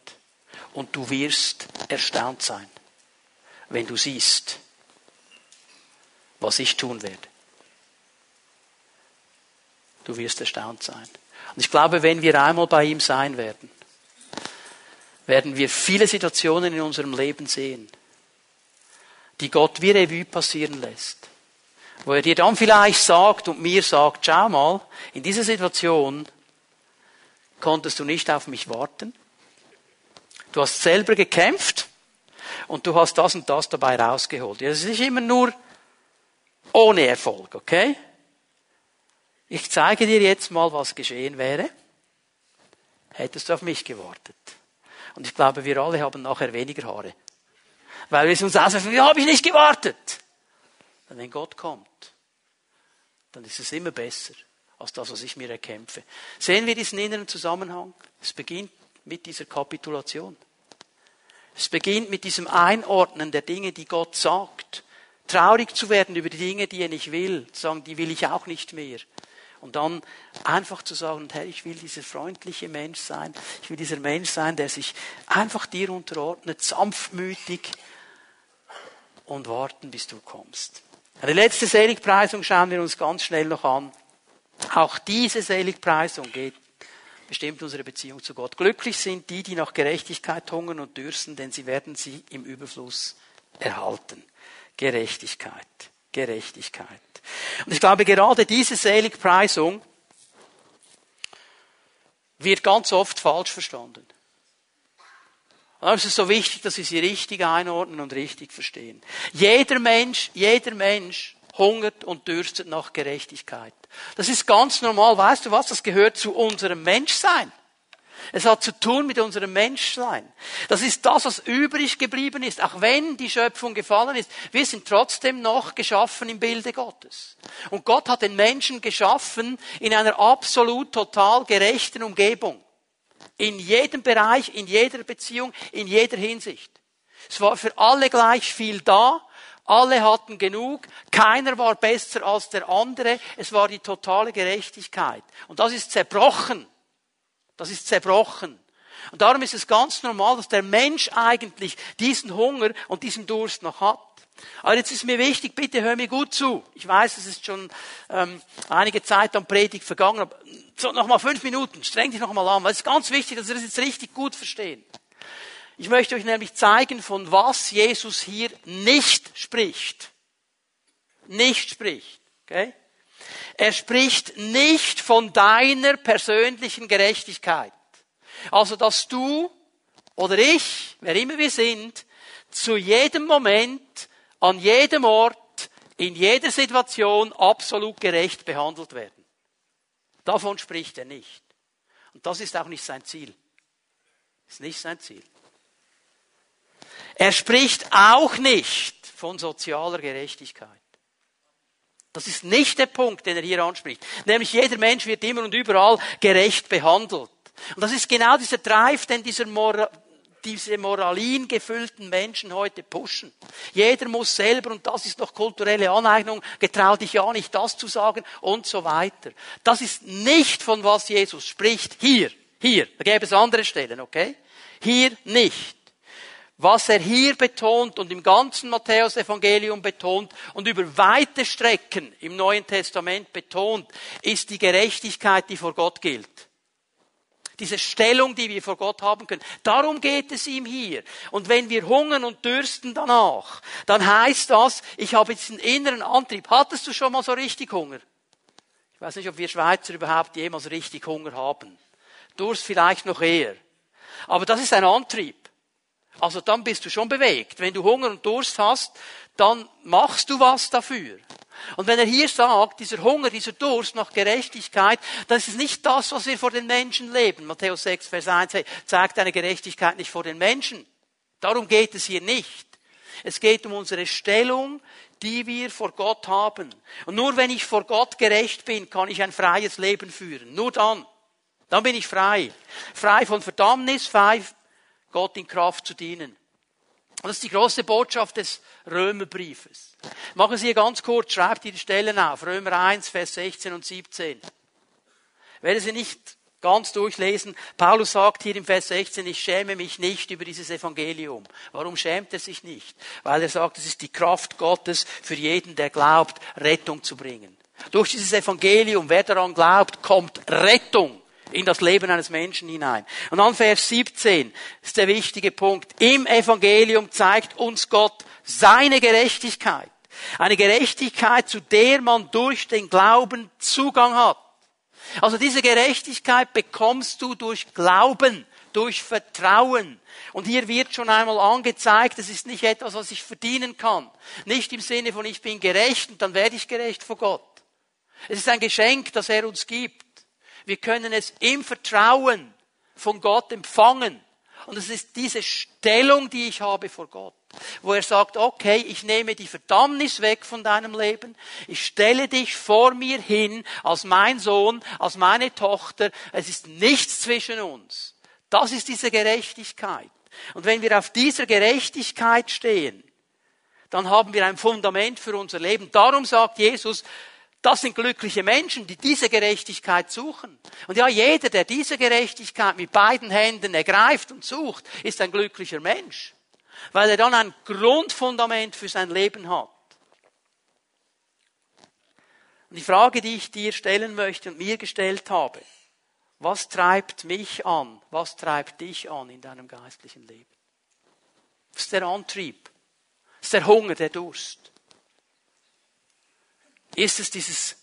und du wirst erstaunt sein, wenn du siehst, was ich tun werde. Du wirst erstaunt sein. Und ich glaube, wenn wir einmal bei ihm sein werden, werden wir viele Situationen in unserem Leben sehen, die Gott wie Revue passieren lässt. Wo er dir dann vielleicht sagt und mir sagt, schau mal, in dieser Situation konntest du nicht auf mich warten. Du hast selber gekämpft und du hast das und das dabei rausgeholt. Es ist nicht immer nur ohne Erfolg, okay? Ich zeige dir jetzt mal, was geschehen wäre. Hättest du auf mich gewartet. Und ich glaube, wir alle haben nachher weniger Haare. Weil wir uns auswerfen, wie habe ich nicht gewartet? Und wenn Gott kommt, dann ist es immer besser als das, was ich mir erkämpfe. Sehen wir diesen inneren Zusammenhang? Es beginnt mit dieser Kapitulation. Es beginnt mit diesem Einordnen der Dinge, die Gott sagt. Traurig zu werden über die Dinge, die er nicht will. Zu sagen, die will ich auch nicht mehr. Und dann einfach zu sagen, Herr, ich will dieser freundliche Mensch sein. Ich will dieser Mensch sein, der sich einfach dir unterordnet, sanftmütig und warten, bis du kommst. Die letzte Seligpreisung schauen wir uns ganz schnell noch an. Auch diese Seligpreisung geht bestimmt unsere Beziehung zu Gott. Glücklich sind die, die nach Gerechtigkeit hungern und dürsten, denn sie werden sie im Überfluss erhalten. Gerechtigkeit, Gerechtigkeit. Und ich glaube, gerade diese Seligpreisung wird ganz oft falsch verstanden. Und es ist so wichtig, dass wir sie richtig einordnen und richtig verstehen. Jeder Mensch, jeder Mensch hungert und dürstet nach Gerechtigkeit. Das ist ganz normal. Weißt du was? Das gehört zu unserem Menschsein. Es hat zu tun mit unserem Menschsein. Das ist das, was übrig geblieben ist. Auch wenn die Schöpfung gefallen ist, wir sind trotzdem noch geschaffen im Bilde Gottes. Und Gott hat den Menschen geschaffen in einer absolut total gerechten Umgebung. In jedem Bereich, in jeder Beziehung, in jeder Hinsicht. Es war für alle gleich viel da. Alle hatten genug. Keiner war besser als der andere. Es war die totale Gerechtigkeit. Und das ist zerbrochen das ist zerbrochen. Und darum ist es ganz normal, dass der Mensch eigentlich diesen Hunger und diesen Durst noch hat. Aber jetzt ist mir wichtig, bitte hör mir gut zu. Ich weiß, es ist schon ähm, einige Zeit am Predigt vergangen, aber so noch mal fünf Minuten, streng dich noch mal an, weil es ist ganz wichtig, dass wir das jetzt richtig gut verstehen. Ich möchte euch nämlich zeigen, von was Jesus hier nicht spricht. Nicht spricht. Okay? Er spricht nicht von deiner persönlichen Gerechtigkeit. Also, dass du oder ich, wer immer wir sind, zu jedem Moment, an jedem Ort, in jeder Situation absolut gerecht behandelt werden. Davon spricht er nicht. Und das ist auch nicht sein Ziel. Ist nicht sein Ziel. Er spricht auch nicht von sozialer Gerechtigkeit. Das ist nicht der Punkt, den er hier anspricht. Nämlich jeder Mensch wird immer und überall gerecht behandelt. Und das ist genau dieser Drive, den dieser Mora diese moralin gefüllten Menschen heute pushen. Jeder muss selber, und das ist noch kulturelle Aneignung, getrau dich ja nicht das zu sagen und so weiter. Das ist nicht von was Jesus spricht. Hier, hier. Da gäbe es andere Stellen, okay? Hier nicht. Was er hier betont und im ganzen Matthäusevangelium betont und über weite Strecken im Neuen Testament betont, ist die Gerechtigkeit, die vor Gott gilt. Diese Stellung, die wir vor Gott haben können. Darum geht es ihm hier. Und wenn wir hungern und dürsten danach, dann heißt das, ich habe jetzt einen inneren Antrieb. Hattest du schon mal so richtig Hunger? Ich weiß nicht, ob wir Schweizer überhaupt jemals richtig Hunger haben. Durst vielleicht noch eher. Aber das ist ein Antrieb. Also dann bist du schon bewegt. Wenn du Hunger und Durst hast, dann machst du was dafür. Und wenn er hier sagt, dieser Hunger, dieser Durst nach Gerechtigkeit, das ist nicht das, was wir vor den Menschen leben. Matthäus 6, Vers 1 zeigt eine Gerechtigkeit nicht vor den Menschen. Darum geht es hier nicht. Es geht um unsere Stellung, die wir vor Gott haben. Und nur wenn ich vor Gott gerecht bin, kann ich ein freies Leben führen. Nur dann. Dann bin ich frei. Frei von Verdammnis, frei Gott in Kraft zu dienen. Und das ist die große Botschaft des Römerbriefes. Machen Sie hier ganz kurz, schreibt die Stellen auf. Römer 1, Vers 16 und 17. Werde Sie nicht ganz durchlesen. Paulus sagt hier im Vers 16, ich schäme mich nicht über dieses Evangelium. Warum schämt er sich nicht? Weil er sagt, es ist die Kraft Gottes für jeden, der glaubt, Rettung zu bringen. Durch dieses Evangelium, wer daran glaubt, kommt Rettung in das Leben eines Menschen hinein. Und dann Vers 17 ist der wichtige Punkt. Im Evangelium zeigt uns Gott seine Gerechtigkeit. Eine Gerechtigkeit, zu der man durch den Glauben Zugang hat. Also diese Gerechtigkeit bekommst du durch Glauben, durch Vertrauen. Und hier wird schon einmal angezeigt, es ist nicht etwas, was ich verdienen kann. Nicht im Sinne von ich bin gerecht und dann werde ich gerecht vor Gott. Es ist ein Geschenk, das er uns gibt. Wir können es im Vertrauen von Gott empfangen. Und es ist diese Stellung, die ich habe vor Gott, wo er sagt, okay, ich nehme die Verdammnis weg von deinem Leben, ich stelle dich vor mir hin als mein Sohn, als meine Tochter, es ist nichts zwischen uns. Das ist diese Gerechtigkeit. Und wenn wir auf dieser Gerechtigkeit stehen, dann haben wir ein Fundament für unser Leben. Darum sagt Jesus, das sind glückliche Menschen, die diese Gerechtigkeit suchen. Und ja, jeder, der diese Gerechtigkeit mit beiden Händen ergreift und sucht, ist ein glücklicher Mensch, weil er dann ein Grundfundament für sein Leben hat. Und die Frage, die ich dir stellen möchte und mir gestellt habe, was treibt mich an? Was treibt dich an in deinem geistlichen Leben? Was ist der Antrieb? Was ist der Hunger, der Durst? Ist es dieses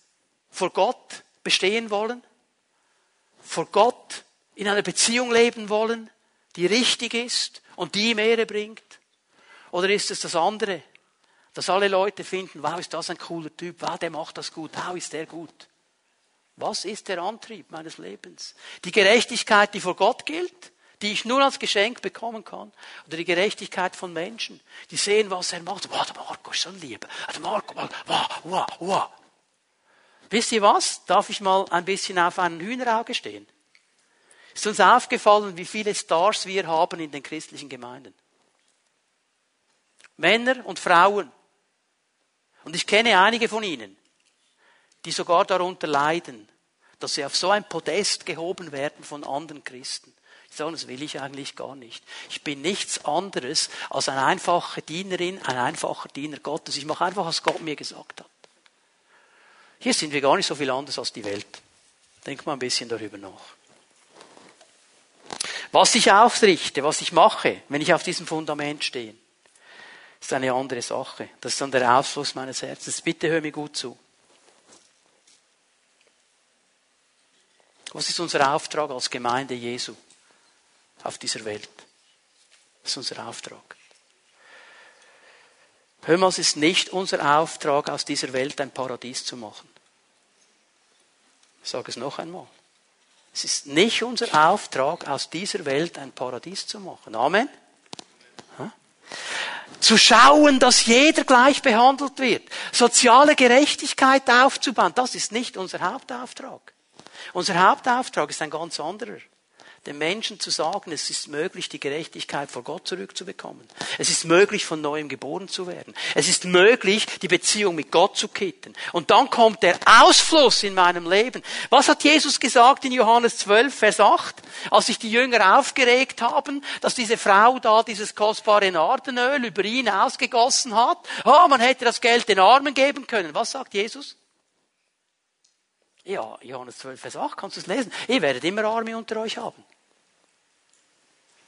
vor Gott bestehen wollen? Vor Gott in einer Beziehung leben wollen, die richtig ist und die ihm Ehre bringt? Oder ist es das andere? Dass alle Leute finden, wow, ist das ein cooler Typ, wow, der macht das gut, wow, ist der gut. Was ist der Antrieb meines Lebens? Die Gerechtigkeit, die vor Gott gilt? Die ich nur als Geschenk bekommen kann, oder die Gerechtigkeit von Menschen, die sehen, was er macht. Wow, der Marco ist so ein Lieber. Der Marco, wow, wow, wow. Wisst ihr was? Darf ich mal ein bisschen auf einen Hühnerauge stehen? Ist uns aufgefallen, wie viele Stars wir haben in den christlichen Gemeinden? Männer und Frauen. Und ich kenne einige von ihnen, die sogar darunter leiden, dass sie auf so ein Podest gehoben werden von anderen Christen. Ich sage, das will ich eigentlich gar nicht. Ich bin nichts anderes als eine einfache Dienerin, ein einfacher Diener Gottes. Ich mache einfach, was Gott mir gesagt hat. Hier sind wir gar nicht so viel anders als die Welt. Denk mal ein bisschen darüber nach. Was ich aufrichte, was ich mache, wenn ich auf diesem Fundament stehe, ist eine andere Sache. Das ist dann der Ausfluss meines Herzens. Bitte hör mir gut zu. Was ist unser Auftrag als Gemeinde Jesu? Auf dieser Welt. Das ist unser Auftrag. Hör mal, es ist nicht unser Auftrag, aus dieser Welt ein Paradies zu machen. Ich sage es noch einmal. Es ist nicht unser Auftrag, aus dieser Welt ein Paradies zu machen. Amen. Zu schauen, dass jeder gleich behandelt wird. Soziale Gerechtigkeit aufzubauen, das ist nicht unser Hauptauftrag. Unser Hauptauftrag ist ein ganz anderer den Menschen zu sagen, es ist möglich, die Gerechtigkeit vor Gott zurückzubekommen. Es ist möglich, von neuem geboren zu werden. Es ist möglich, die Beziehung mit Gott zu kitten. Und dann kommt der Ausfluss in meinem Leben. Was hat Jesus gesagt in Johannes 12, Vers 8? Als sich die Jünger aufgeregt haben, dass diese Frau da dieses kostbare Nardenöl über ihn ausgegossen hat. Oh, man hätte das Geld den Armen geben können. Was sagt Jesus? Ja, Johannes 12, Vers 8, kannst du es lesen? Ihr werdet immer Arme unter euch haben.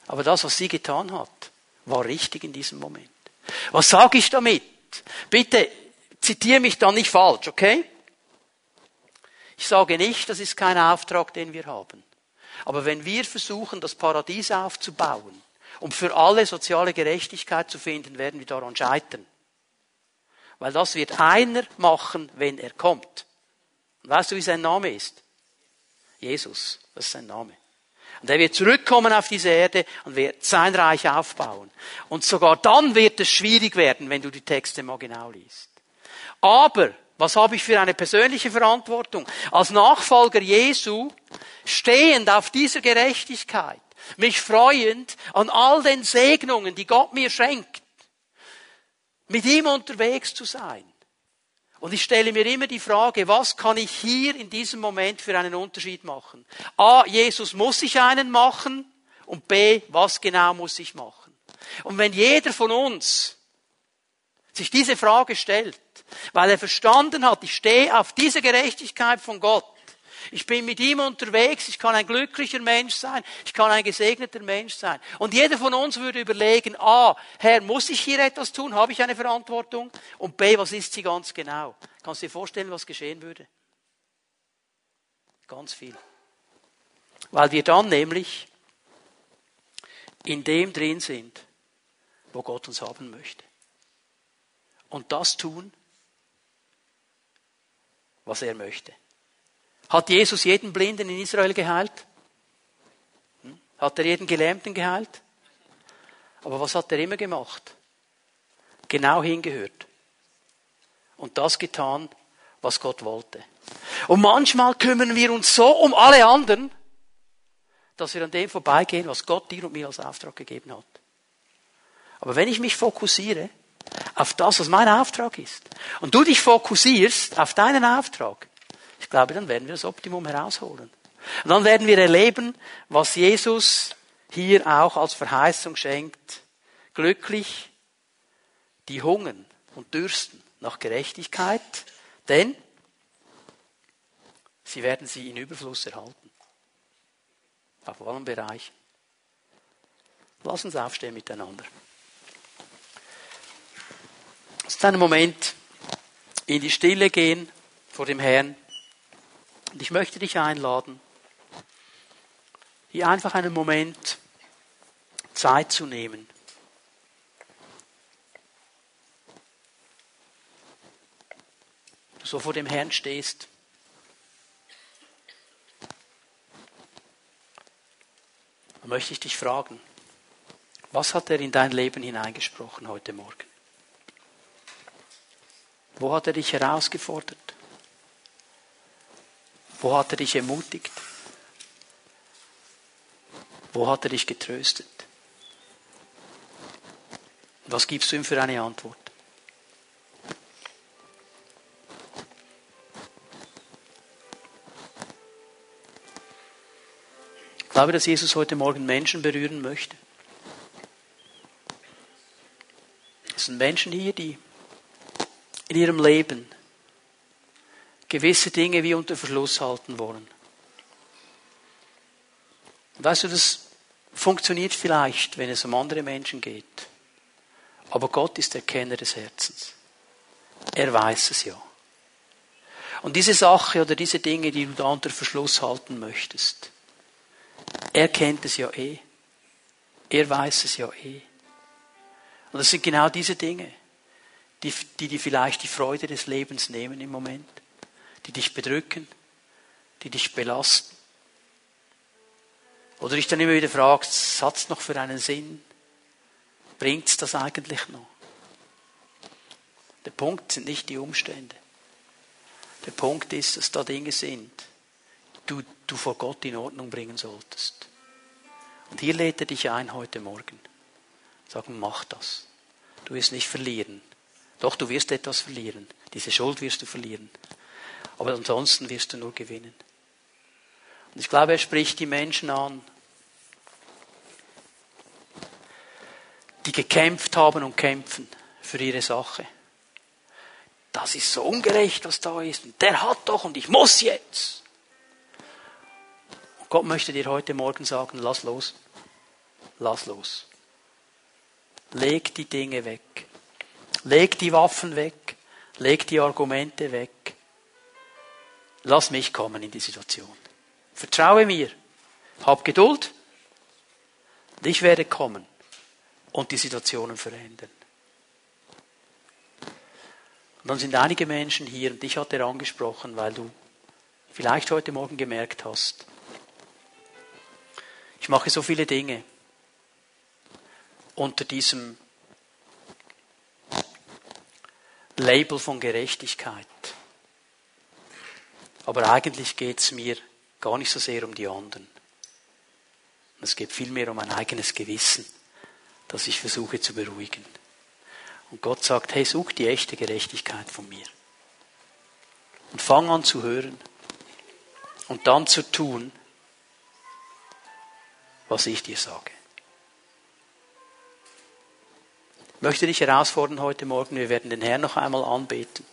Aber das, was sie getan hat, war richtig in diesem Moment. Was sage ich damit? Bitte zitiere mich da nicht falsch, okay? Ich sage nicht, das ist kein Auftrag, den wir haben. Aber wenn wir versuchen, das Paradies aufzubauen, um für alle soziale Gerechtigkeit zu finden, werden wir daran scheitern. Weil das wird einer machen, wenn er kommt. Weißt du, wie sein Name ist? Jesus. Das ist sein Name. Und er wird zurückkommen auf diese Erde und wird sein Reich aufbauen. Und sogar dann wird es schwierig werden, wenn du die Texte mal genau liest. Aber Was habe ich für eine persönliche Verantwortung? Als Nachfolger Jesu, stehend auf dieser Gerechtigkeit, mich freuend an all den Segnungen, die Gott mir schenkt, mit ihm unterwegs zu sein. Und ich stelle mir immer die Frage, was kann ich hier in diesem Moment für einen Unterschied machen? A, Jesus muss ich einen machen und B, was genau muss ich machen? Und wenn jeder von uns sich diese Frage stellt, weil er verstanden hat, ich stehe auf dieser Gerechtigkeit von Gott, ich bin mit ihm unterwegs, ich kann ein glücklicher Mensch sein, ich kann ein gesegneter Mensch sein. Und jeder von uns würde überlegen, A, Herr, muss ich hier etwas tun? Habe ich eine Verantwortung? Und B, was ist sie ganz genau? Kannst du dir vorstellen, was geschehen würde? Ganz viel. Weil wir dann nämlich in dem drin sind, wo Gott uns haben möchte. Und das tun, was er möchte. Hat Jesus jeden Blinden in Israel geheilt? Hm? Hat er jeden Gelähmten geheilt? Aber was hat er immer gemacht? Genau hingehört. Und das getan, was Gott wollte. Und manchmal kümmern wir uns so um alle anderen, dass wir an dem vorbeigehen, was Gott dir und mir als Auftrag gegeben hat. Aber wenn ich mich fokussiere auf das, was mein Auftrag ist, und du dich fokussierst auf deinen Auftrag, ich glaube, dann werden wir das Optimum herausholen. Und dann werden wir erleben, was Jesus hier auch als Verheißung schenkt. Glücklich, die hungern und dürsten nach Gerechtigkeit, denn sie werden sie in Überfluss erhalten. Auf allen Bereichen. Lass uns aufstehen miteinander. Es ist ein Moment in die Stille gehen vor dem Herrn. Und ich möchte dich einladen, hier einfach einen Moment Zeit zu nehmen. Du so vor dem Herrn stehst. Dann möchte ich dich fragen, was hat er in dein Leben hineingesprochen heute Morgen? Wo hat er dich herausgefordert? Wo hat er dich ermutigt? Wo hat er dich getröstet? Was gibst du ihm für eine Antwort? Ich glaube, dass Jesus heute Morgen Menschen berühren möchte. Es sind Menschen hier, die in ihrem Leben gewisse Dinge wie unter Verschluss halten wollen. Weißt du, das funktioniert vielleicht, wenn es um andere Menschen geht. Aber Gott ist der Kenner des Herzens. Er weiß es ja. Und diese Sache oder diese Dinge, die du da unter Verschluss halten möchtest, er kennt es ja eh. Er weiß es ja eh. Und das sind genau diese Dinge, die dir vielleicht die Freude des Lebens nehmen im Moment die dich bedrücken, die dich belasten. Oder dich dann immer wieder hat es noch für einen Sinn? Bringt es das eigentlich noch? Der Punkt sind nicht die Umstände. Der Punkt ist, dass da Dinge sind, du, du vor Gott in Ordnung bringen solltest. Und hier lädt er dich ein heute Morgen. Sagen, mach das. Du wirst nicht verlieren. Doch, du wirst etwas verlieren. Diese Schuld wirst du verlieren. Aber ansonsten wirst du nur gewinnen. Und ich glaube, er spricht die Menschen an, die gekämpft haben und kämpfen für ihre Sache. Das ist so ungerecht, was da ist. Und der hat doch und ich muss jetzt. Und Gott möchte dir heute Morgen sagen, lass los. Lass los. Leg die Dinge weg. Leg die Waffen weg. Leg die Argumente weg. Lass mich kommen in die Situation. Vertraue mir. Hab Geduld. Ich werde kommen und die Situationen verändern. Und dann sind einige Menschen hier, und dich hat er angesprochen, weil du vielleicht heute Morgen gemerkt hast, ich mache so viele Dinge unter diesem Label von Gerechtigkeit. Aber eigentlich geht es mir gar nicht so sehr um die anderen. Es geht vielmehr um mein eigenes Gewissen, das ich versuche zu beruhigen. Und Gott sagt, hey, such die echte Gerechtigkeit von mir. Und fang an zu hören und dann zu tun, was ich dir sage. Ich möchte dich herausfordern heute Morgen, wir werden den Herrn noch einmal anbeten.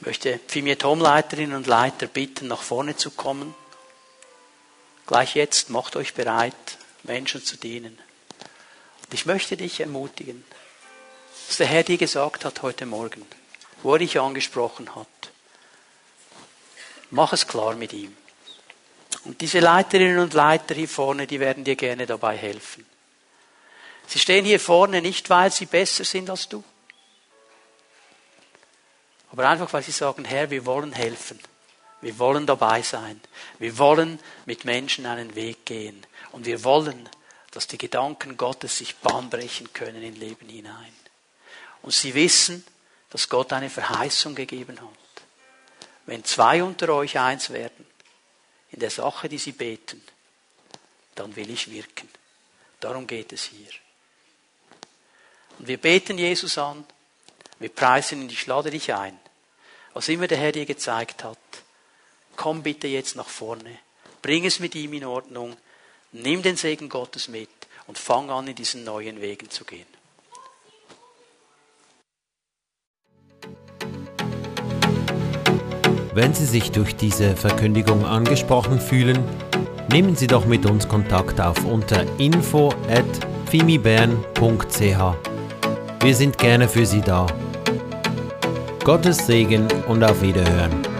Ich möchte Fimiet Homleiterinnen und Leiter bitten, nach vorne zu kommen. Gleich jetzt macht euch bereit, Menschen zu dienen. Und ich möchte dich ermutigen, was der Herr dir gesagt hat heute Morgen, wo er dich angesprochen hat. Mach es klar mit ihm. Und diese Leiterinnen und Leiter hier vorne, die werden dir gerne dabei helfen. Sie stehen hier vorne nicht, weil sie besser sind als du, aber einfach, weil sie sagen, Herr, wir wollen helfen. Wir wollen dabei sein. Wir wollen mit Menschen einen Weg gehen. Und wir wollen, dass die Gedanken Gottes sich bahnbrechen können in Leben hinein. Und sie wissen, dass Gott eine Verheißung gegeben hat. Wenn zwei unter euch eins werden, in der Sache, die sie beten, dann will ich wirken. Darum geht es hier. Und wir beten Jesus an, wir preisen ihn, ich lade dich ein. Was immer der Herr dir gezeigt hat, komm bitte jetzt nach vorne, bring es mit ihm in Ordnung, nimm den Segen Gottes mit und fang an, in diesen neuen Wegen zu gehen. Wenn Sie sich durch diese Verkündigung angesprochen fühlen, nehmen Sie doch mit uns Kontakt auf unter info at fimibern.ch. Wir sind gerne für Sie da. Gottes Segen und auf Wiederhören.